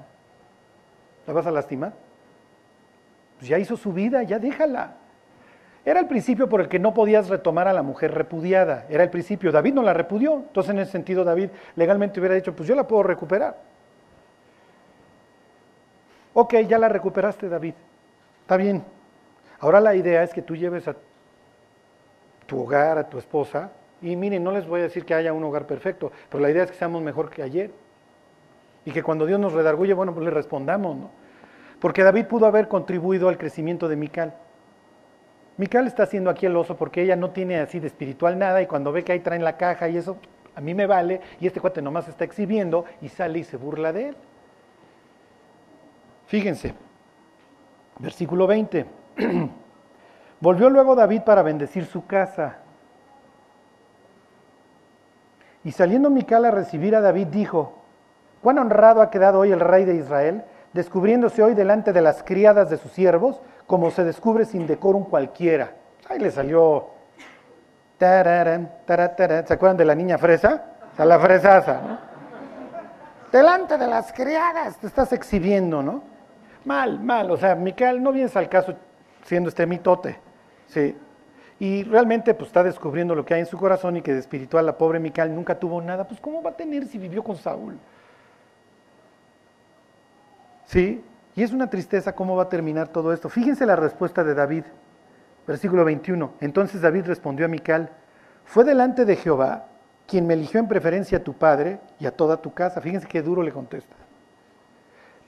la vas a lastimar. Pues ya hizo su vida, ya déjala. Era el principio por el que no podías retomar a la mujer repudiada. Era el principio. David no la repudió. Entonces, en ese sentido, David legalmente hubiera dicho, pues yo la puedo recuperar. Ok, ya la recuperaste, David. Está bien. Ahora la idea es que tú lleves a tu hogar, a tu esposa, y miren, no les voy a decir que haya un hogar perfecto, pero la idea es que seamos mejor que ayer. Y que cuando Dios nos redarguye, bueno, pues le respondamos, ¿no? Porque David pudo haber contribuido al crecimiento de Mical. Mical está haciendo aquí el oso porque ella no tiene así de espiritual nada y cuando ve que ahí traen la caja y eso, a mí me vale y este cuate nomás está exhibiendo y sale y se burla de él. Fíjense, versículo 20. Volvió luego David para bendecir su casa. Y saliendo Mical a recibir a David dijo, cuán honrado ha quedado hoy el rey de Israel, descubriéndose hoy delante de las criadas de sus siervos, como se descubre sin decorum cualquiera. Ahí le salió. ¿Se acuerdan de la niña fresa? O la fresaza, ¿no? Delante de las criadas te estás exhibiendo, ¿no? Mal, mal. O sea, Micael, no vienes al caso siendo este mitote. Sí. Y realmente pues está descubriendo lo que hay en su corazón y que de espiritual la pobre Micael nunca tuvo nada. Pues ¿cómo va a tener si vivió con Saúl? Sí. Y es una tristeza cómo va a terminar todo esto. Fíjense la respuesta de David, versículo 21. Entonces David respondió a Mical, fue delante de Jehová quien me eligió en preferencia a tu padre y a toda tu casa. Fíjense qué duro le contesta.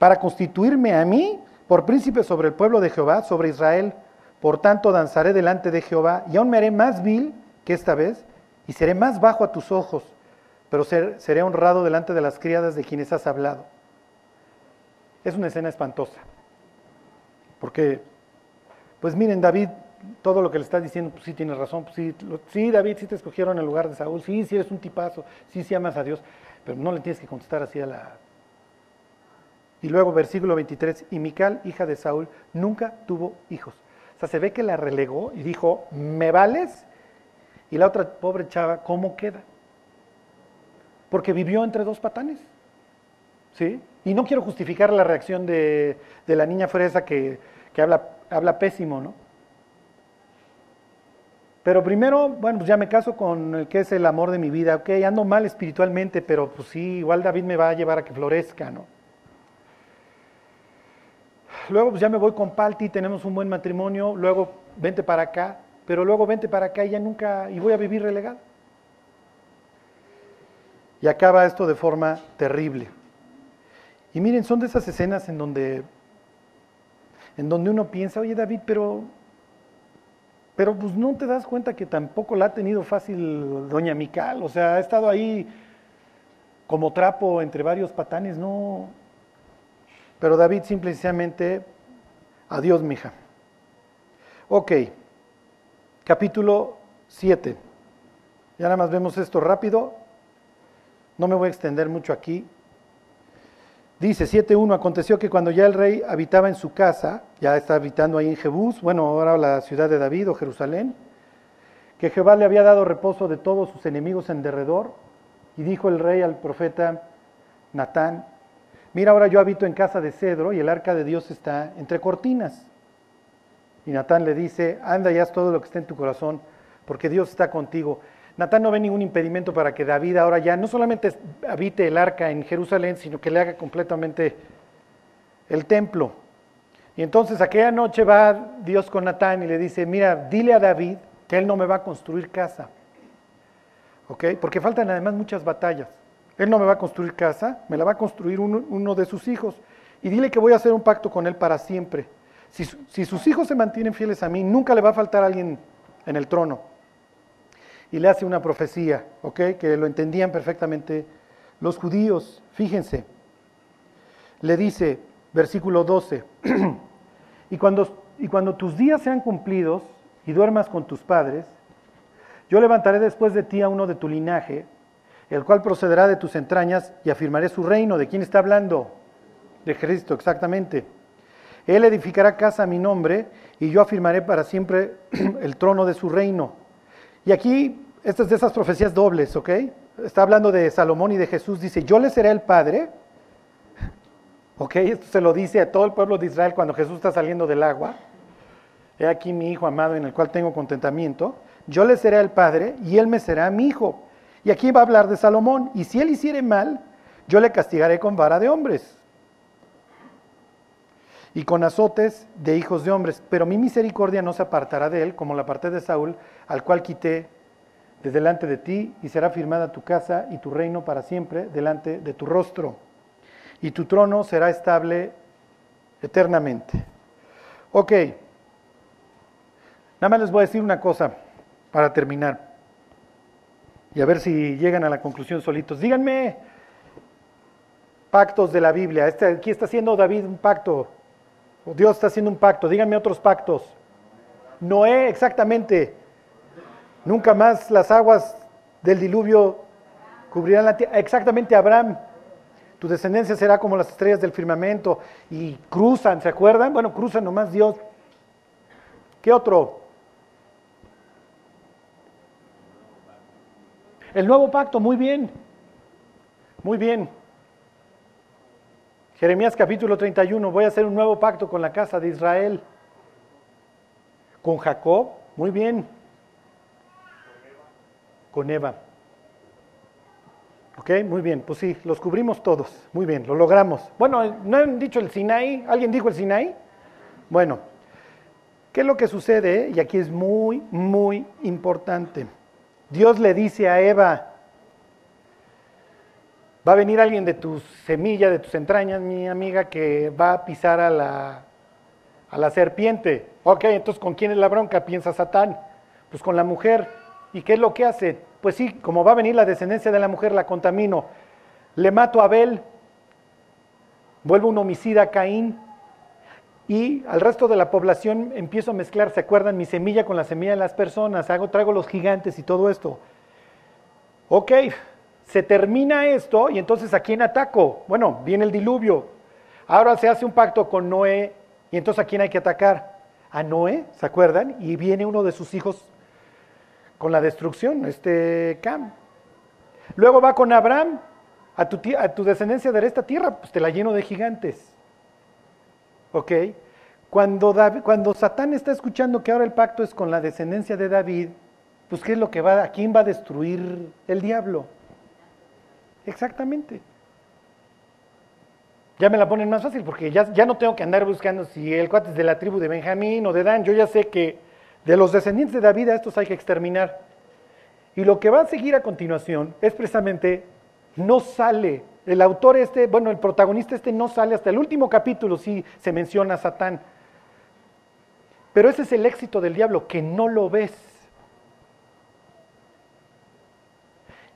Para constituirme a mí por príncipe sobre el pueblo de Jehová, sobre Israel. Por tanto, danzaré delante de Jehová y aún me haré más vil que esta vez y seré más bajo a tus ojos, pero seré honrado delante de las criadas de quienes has hablado. Es una escena espantosa. Porque, pues miren, David, todo lo que le está diciendo, pues sí tiene razón, pues sí, sí, David, sí te escogieron en lugar de Saúl, sí, sí eres un tipazo, sí, sí amas a Dios, pero no le tienes que contestar así a la... Y luego versículo 23, y Mical, hija de Saúl, nunca tuvo hijos. O sea, se ve que la relegó y dijo, ¿me vales? Y la otra pobre chava, ¿cómo queda? Porque vivió entre dos patanes. ¿Sí? Y no quiero justificar la reacción de, la niña fresa que, habla, habla pésimo, ¿no? Pero primero, bueno, pues ya me caso con el que es el amor de mi vida. Ok, ando mal espiritualmente, pero pues sí, igual David me va a llevar a que florezca, ¿no? Luego pues ya me voy con Palti, tenemos un buen matrimonio, luego vente para acá, pero luego vente para acá y ya nunca, y voy a vivir relegado. Y acaba esto de forma terrible. Y miren, son de esas escenas en donde, en donde uno piensa, oye David, pero, pero pues no te das cuenta que tampoco la ha tenido fácil doña Mical, o sea, ha estado ahí como trapo entre varios patanes, no. Pero David simplemente, adiós, mija. Ok, capítulo 7. Ya nada más vemos esto rápido. No me voy a extender mucho aquí. Dice 7.1, aconteció que cuando ya el rey habitaba en su casa, ya está habitando ahí en Jebús, bueno, ahora la ciudad de David o Jerusalén, que Jehová le había dado reposo de todos sus enemigos en derredor, y dijo el rey al profeta Natán, mira ahora yo habito en casa de cedro y el arca de Dios está entre cortinas. Y Natán le dice, anda y haz todo lo que esté en tu corazón, porque Dios está contigo. Natán no ve ningún impedimento para que David ahora ya no solamente habite el arca en Jerusalén, sino que le haga completamente el templo. Y entonces aquella noche va Dios con Natán y le dice, mira, dile a David que él no me va a construir casa. ¿Ok? Porque faltan además muchas batallas. Él no me va a construir casa, me la va a construir uno, de sus hijos. Y dile que voy a hacer un pacto con él para siempre. Si, si sus hijos se mantienen fieles a mí, nunca le va a faltar alguien en el trono y le hace una profecía, ¿ok? Que lo entendían perfectamente los judíos. Fíjense, le dice, versículo 12, y, cuando, y cuando tus días sean cumplidos y duermas con tus padres, yo levantaré después de ti a uno de tu linaje, el cual procederá de tus entrañas y afirmaré su reino. ¿De quién está hablando? De Cristo, exactamente. Él edificará casa a mi nombre y yo afirmaré para siempre el trono de su reino. Y aquí, estas de esas profecías dobles, ¿ok? Está hablando de Salomón y de Jesús, dice, yo le seré el Padre. ¿Ok? Esto se lo dice a todo el pueblo de Israel cuando Jesús está saliendo del agua. He aquí mi Hijo amado en el cual tengo contentamiento. Yo le seré el Padre y él me será mi Hijo. Y aquí va a hablar de Salomón. Y si él hiciere mal, yo le castigaré con vara de hombres y con azotes de hijos de hombres. Pero mi misericordia no se apartará de él, como la parte de Saúl, al cual quité de delante de ti, y será firmada tu casa y tu reino para siempre delante de tu rostro. Y tu trono será estable eternamente. Ok. Nada más les voy a decir una cosa para terminar. Y a ver si llegan a la conclusión solitos. Díganme pactos de la Biblia. Este, aquí está haciendo David un pacto Dios está haciendo un pacto. Díganme otros pactos. Noé, exactamente. Nunca más las aguas del diluvio cubrirán la tierra. Exactamente Abraham. Tu descendencia será como las estrellas del firmamento. Y cruzan, ¿se acuerdan? Bueno, cruzan nomás Dios. ¿Qué otro? El nuevo pacto, muy bien. Muy bien. Jeremías capítulo 31, voy a hacer un nuevo pacto con la casa de Israel. Con Jacob, muy bien. Con Eva. Ok, muy bien, pues sí, los cubrimos todos. Muy bien, lo logramos. Bueno, ¿no han dicho el Sinai? ¿Alguien dijo el Sinai? Bueno, ¿qué es lo que sucede? Y aquí es muy, muy importante. Dios le dice a Eva, Va a venir alguien de tus semillas, de tus entrañas, mi amiga, que va a pisar a la, a la serpiente. Ok, entonces ¿con quién es la bronca? Piensa Satán. Pues con la mujer. ¿Y qué es lo que hace? Pues sí, como va a venir la descendencia de la mujer, la contamino. Le mato a Abel, vuelvo un homicida a Caín, y al resto de la población empiezo a mezclar, ¿se acuerdan? Mi semilla con la semilla de las personas, hago, traigo los gigantes y todo esto. Ok, se termina esto y entonces ¿a quién ataco? Bueno, viene el diluvio. Ahora se hace un pacto con Noé y entonces ¿a quién hay que atacar? A Noé, ¿se acuerdan? Y viene uno de sus hijos con la destrucción, este Cam. Luego va con Abraham, a tu, descendencia de esta tierra, pues te la lleno de gigantes. ¿Ok? Cuando, cuando Satán está escuchando que ahora el pacto es con la descendencia de David, pues ¿qué es lo que va, a quién va a destruir el diablo? Exactamente. Ya me la ponen más fácil porque ya, ya no tengo que andar buscando si el cuate es de la tribu de Benjamín o de Dan. Yo ya sé que de los descendientes de David a estos hay que exterminar. Y lo que va a seguir a continuación es precisamente, no sale, el autor este, bueno, el protagonista este no sale hasta el último capítulo, sí se menciona a Satán. Pero ese es el éxito del diablo, que no lo ves.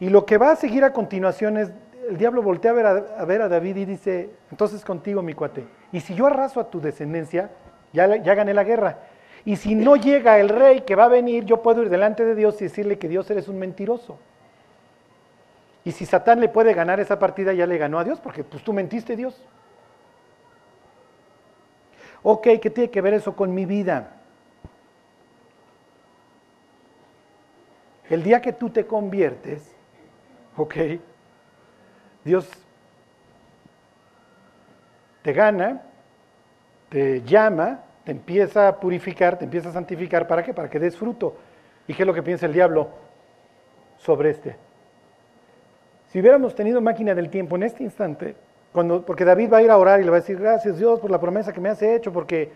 Y lo que va a seguir a continuación es el diablo voltea a ver a, David y dice, entonces contigo mi cuate, y si yo arraso a tu descendencia, ya, ya gané la guerra. Y si no llega el rey que va a venir, yo puedo ir delante de Dios y decirle que Dios eres un mentiroso. Y si Satán le puede ganar esa partida, ya le ganó a Dios, porque pues tú mentiste Dios. Ok, ¿qué tiene que ver eso con mi vida? El día que tú te conviertes, ok, Dios te gana, te llama, te empieza a purificar, te empieza a santificar. ¿Para qué? Para que des fruto. ¿Y qué es lo que piensa el diablo sobre este? Si hubiéramos tenido máquina del tiempo en este instante, cuando, porque David va a ir a orar y le va a decir, gracias Dios por la promesa que me has hecho, porque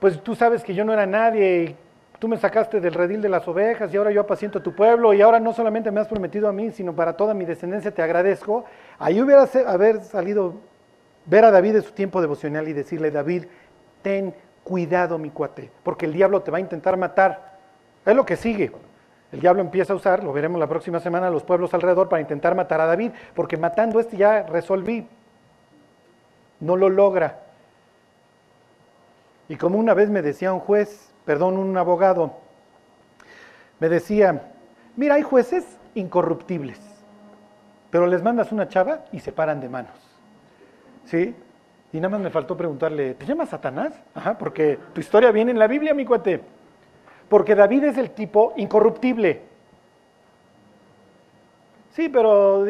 pues tú sabes que yo no era nadie y tú me sacaste del redil de las ovejas y ahora yo apaciento a tu pueblo y ahora no solamente me has prometido a mí, sino para toda mi descendencia te agradezco. Ahí hubiera haber salido ver a David en su tiempo devocional y decirle, David, ten cuidado mi cuate, porque el diablo te va a intentar matar. Es lo que sigue. El diablo empieza a usar, lo veremos la próxima semana, los pueblos alrededor para intentar matar a David, porque matando a este ya resolví. No lo logra. Y como una vez me decía un juez, perdón, un abogado, me decía, mira, hay jueces incorruptibles, pero les mandas una chava y se paran de manos. ¿Sí? Y nada más me faltó preguntarle, ¿te llamas Satanás? Ajá, porque tu historia viene en la Biblia, mi cuate. Porque David es el tipo incorruptible. Sí, pero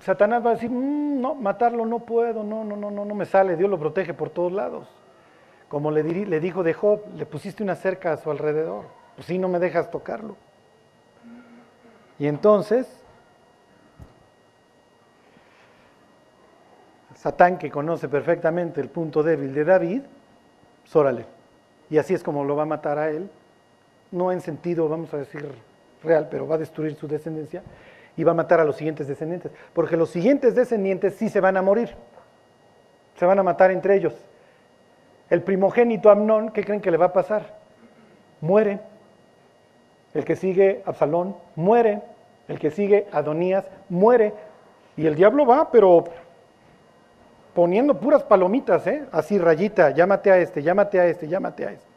Satanás va a decir, mm, no, matarlo no puedo, no, no, no, no, no me sale, Dios lo protege por todos lados. Como le, le dijo de Job, le pusiste una cerca a su alrededor, pues sí, no me dejas tocarlo. Y entonces, Satán, que conoce perfectamente el punto débil de David, sórale. Pues y así es como lo va a matar a él, no en sentido, vamos a decir, real, pero va a destruir su descendencia y va a matar a los siguientes descendientes. Porque los siguientes descendientes sí se van a morir. Se van a matar entre ellos. El primogénito Amnón, ¿qué creen que le va a pasar? Muere. El que sigue Absalón muere. El que sigue Adonías muere. Y el diablo va, pero poniendo puras palomitas, ¿eh? así rayita, llámate a este, llámate a este, llámate a este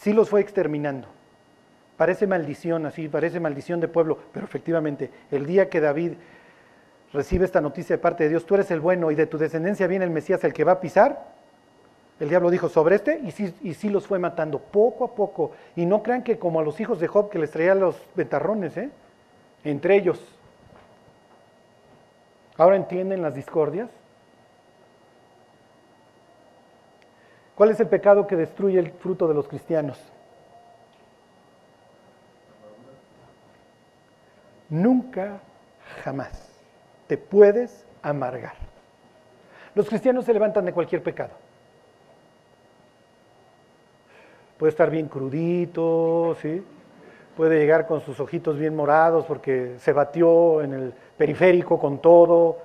sí los fue exterminando. Parece maldición, así, parece maldición de pueblo, pero efectivamente, el día que David recibe esta noticia de parte de Dios, tú eres el bueno y de tu descendencia viene el Mesías, el que va a pisar, el diablo dijo sobre este y sí, y sí los fue matando poco a poco. Y no crean que como a los hijos de Job que les traía los ventarrones, ¿eh? entre ellos. ¿Ahora entienden las discordias? ¿Cuál es el pecado que destruye el fruto de los cristianos? Nunca, jamás te puedes amargar. Los cristianos se levantan de cualquier pecado. Puede estar bien crudito, ¿sí? Puede llegar con sus ojitos bien morados porque se batió en el periférico con todo.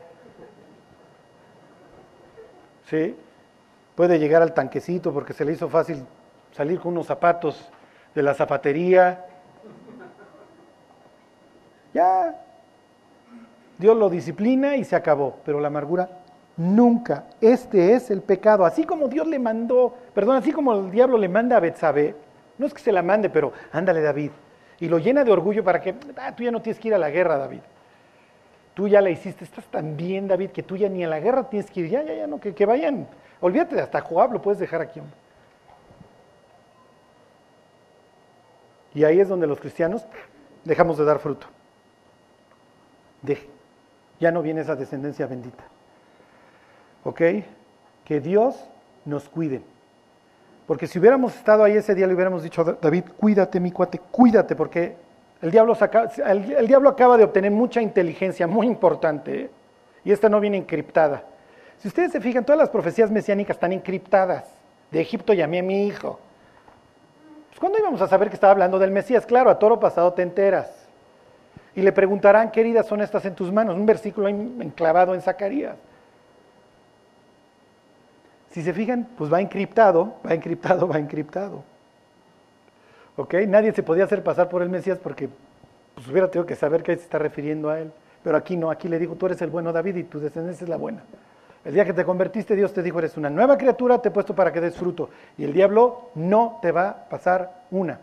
¿Sí? puede llegar al tanquecito porque se le hizo fácil salir con unos zapatos de la zapatería. Ya, Dios lo disciplina y se acabó, pero la amargura nunca. Este es el pecado. Así como Dios le mandó, perdón, así como el diablo le manda a Betsabé, no es que se la mande, pero ándale David, y lo llena de orgullo para que, ah, tú ya no tienes que ir a la guerra, David. Tú ya la hiciste, estás tan bien, David, que tú ya ni a la guerra tienes que ir, ya, ya, ya, no, que, vayan Olvídate, hasta Joab lo puedes dejar aquí. Y ahí es donde los cristianos dejamos de dar fruto. Ya no viene esa descendencia bendita. ¿Ok? Que Dios nos cuide. Porque si hubiéramos estado ahí ese día, le hubiéramos dicho David, cuídate mi cuate, cuídate, porque el diablo, el, diablo acaba de obtener mucha inteligencia muy importante, y esta no viene encriptada. Si ustedes se fijan, todas las profecías mesiánicas están encriptadas. De Egipto llamé a mi hijo. Pues, ¿Cuándo íbamos a saber que estaba hablando del Mesías? Claro, a toro pasado te enteras. Y le preguntarán, ¿qué heridas son estas en tus manos? Un versículo enclavado en Zacarías. Si se fijan, pues va encriptado, va encriptado, va encriptado. ¿Ok? Nadie se podía hacer pasar por el Mesías porque pues, hubiera tenido que saber que se está refiriendo a él. Pero aquí no, aquí le dijo, tú eres el bueno David y tu descendencia es la buena. El día que te convertiste, Dios te dijo, eres una nueva criatura, te he puesto para que des fruto. Y el diablo no te va a pasar una.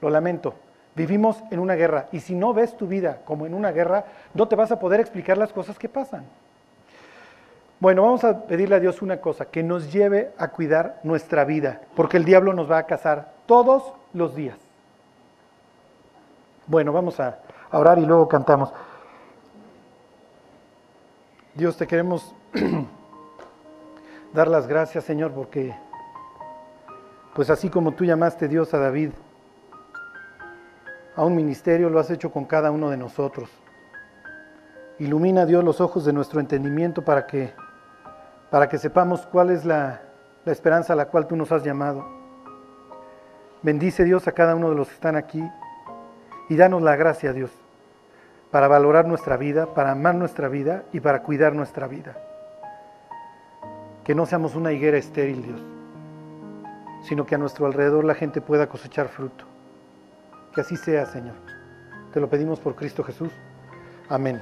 Lo lamento. Vivimos en una guerra y si no ves tu vida como en una guerra, no te vas a poder explicar las cosas que pasan. Bueno, vamos a pedirle a Dios una cosa, que nos lleve a cuidar nuestra vida, porque el diablo nos va a cazar todos los días. Bueno, vamos a orar y luego cantamos. Dios, te queremos dar las gracias, Señor, porque pues así como tú llamaste Dios a David a un ministerio, lo has hecho con cada uno de nosotros. Ilumina, Dios, los ojos de nuestro entendimiento para que para que sepamos cuál es la, esperanza a la cual tú nos has llamado. Bendice Dios a cada uno de los que están aquí y danos la gracia, Dios, para valorar nuestra vida, para amar nuestra vida y para cuidar nuestra vida. Que no seamos una higuera estéril, Dios, sino que a nuestro alrededor la gente pueda cosechar fruto. Que así sea, Señor. Te lo pedimos por Cristo Jesús. Amén.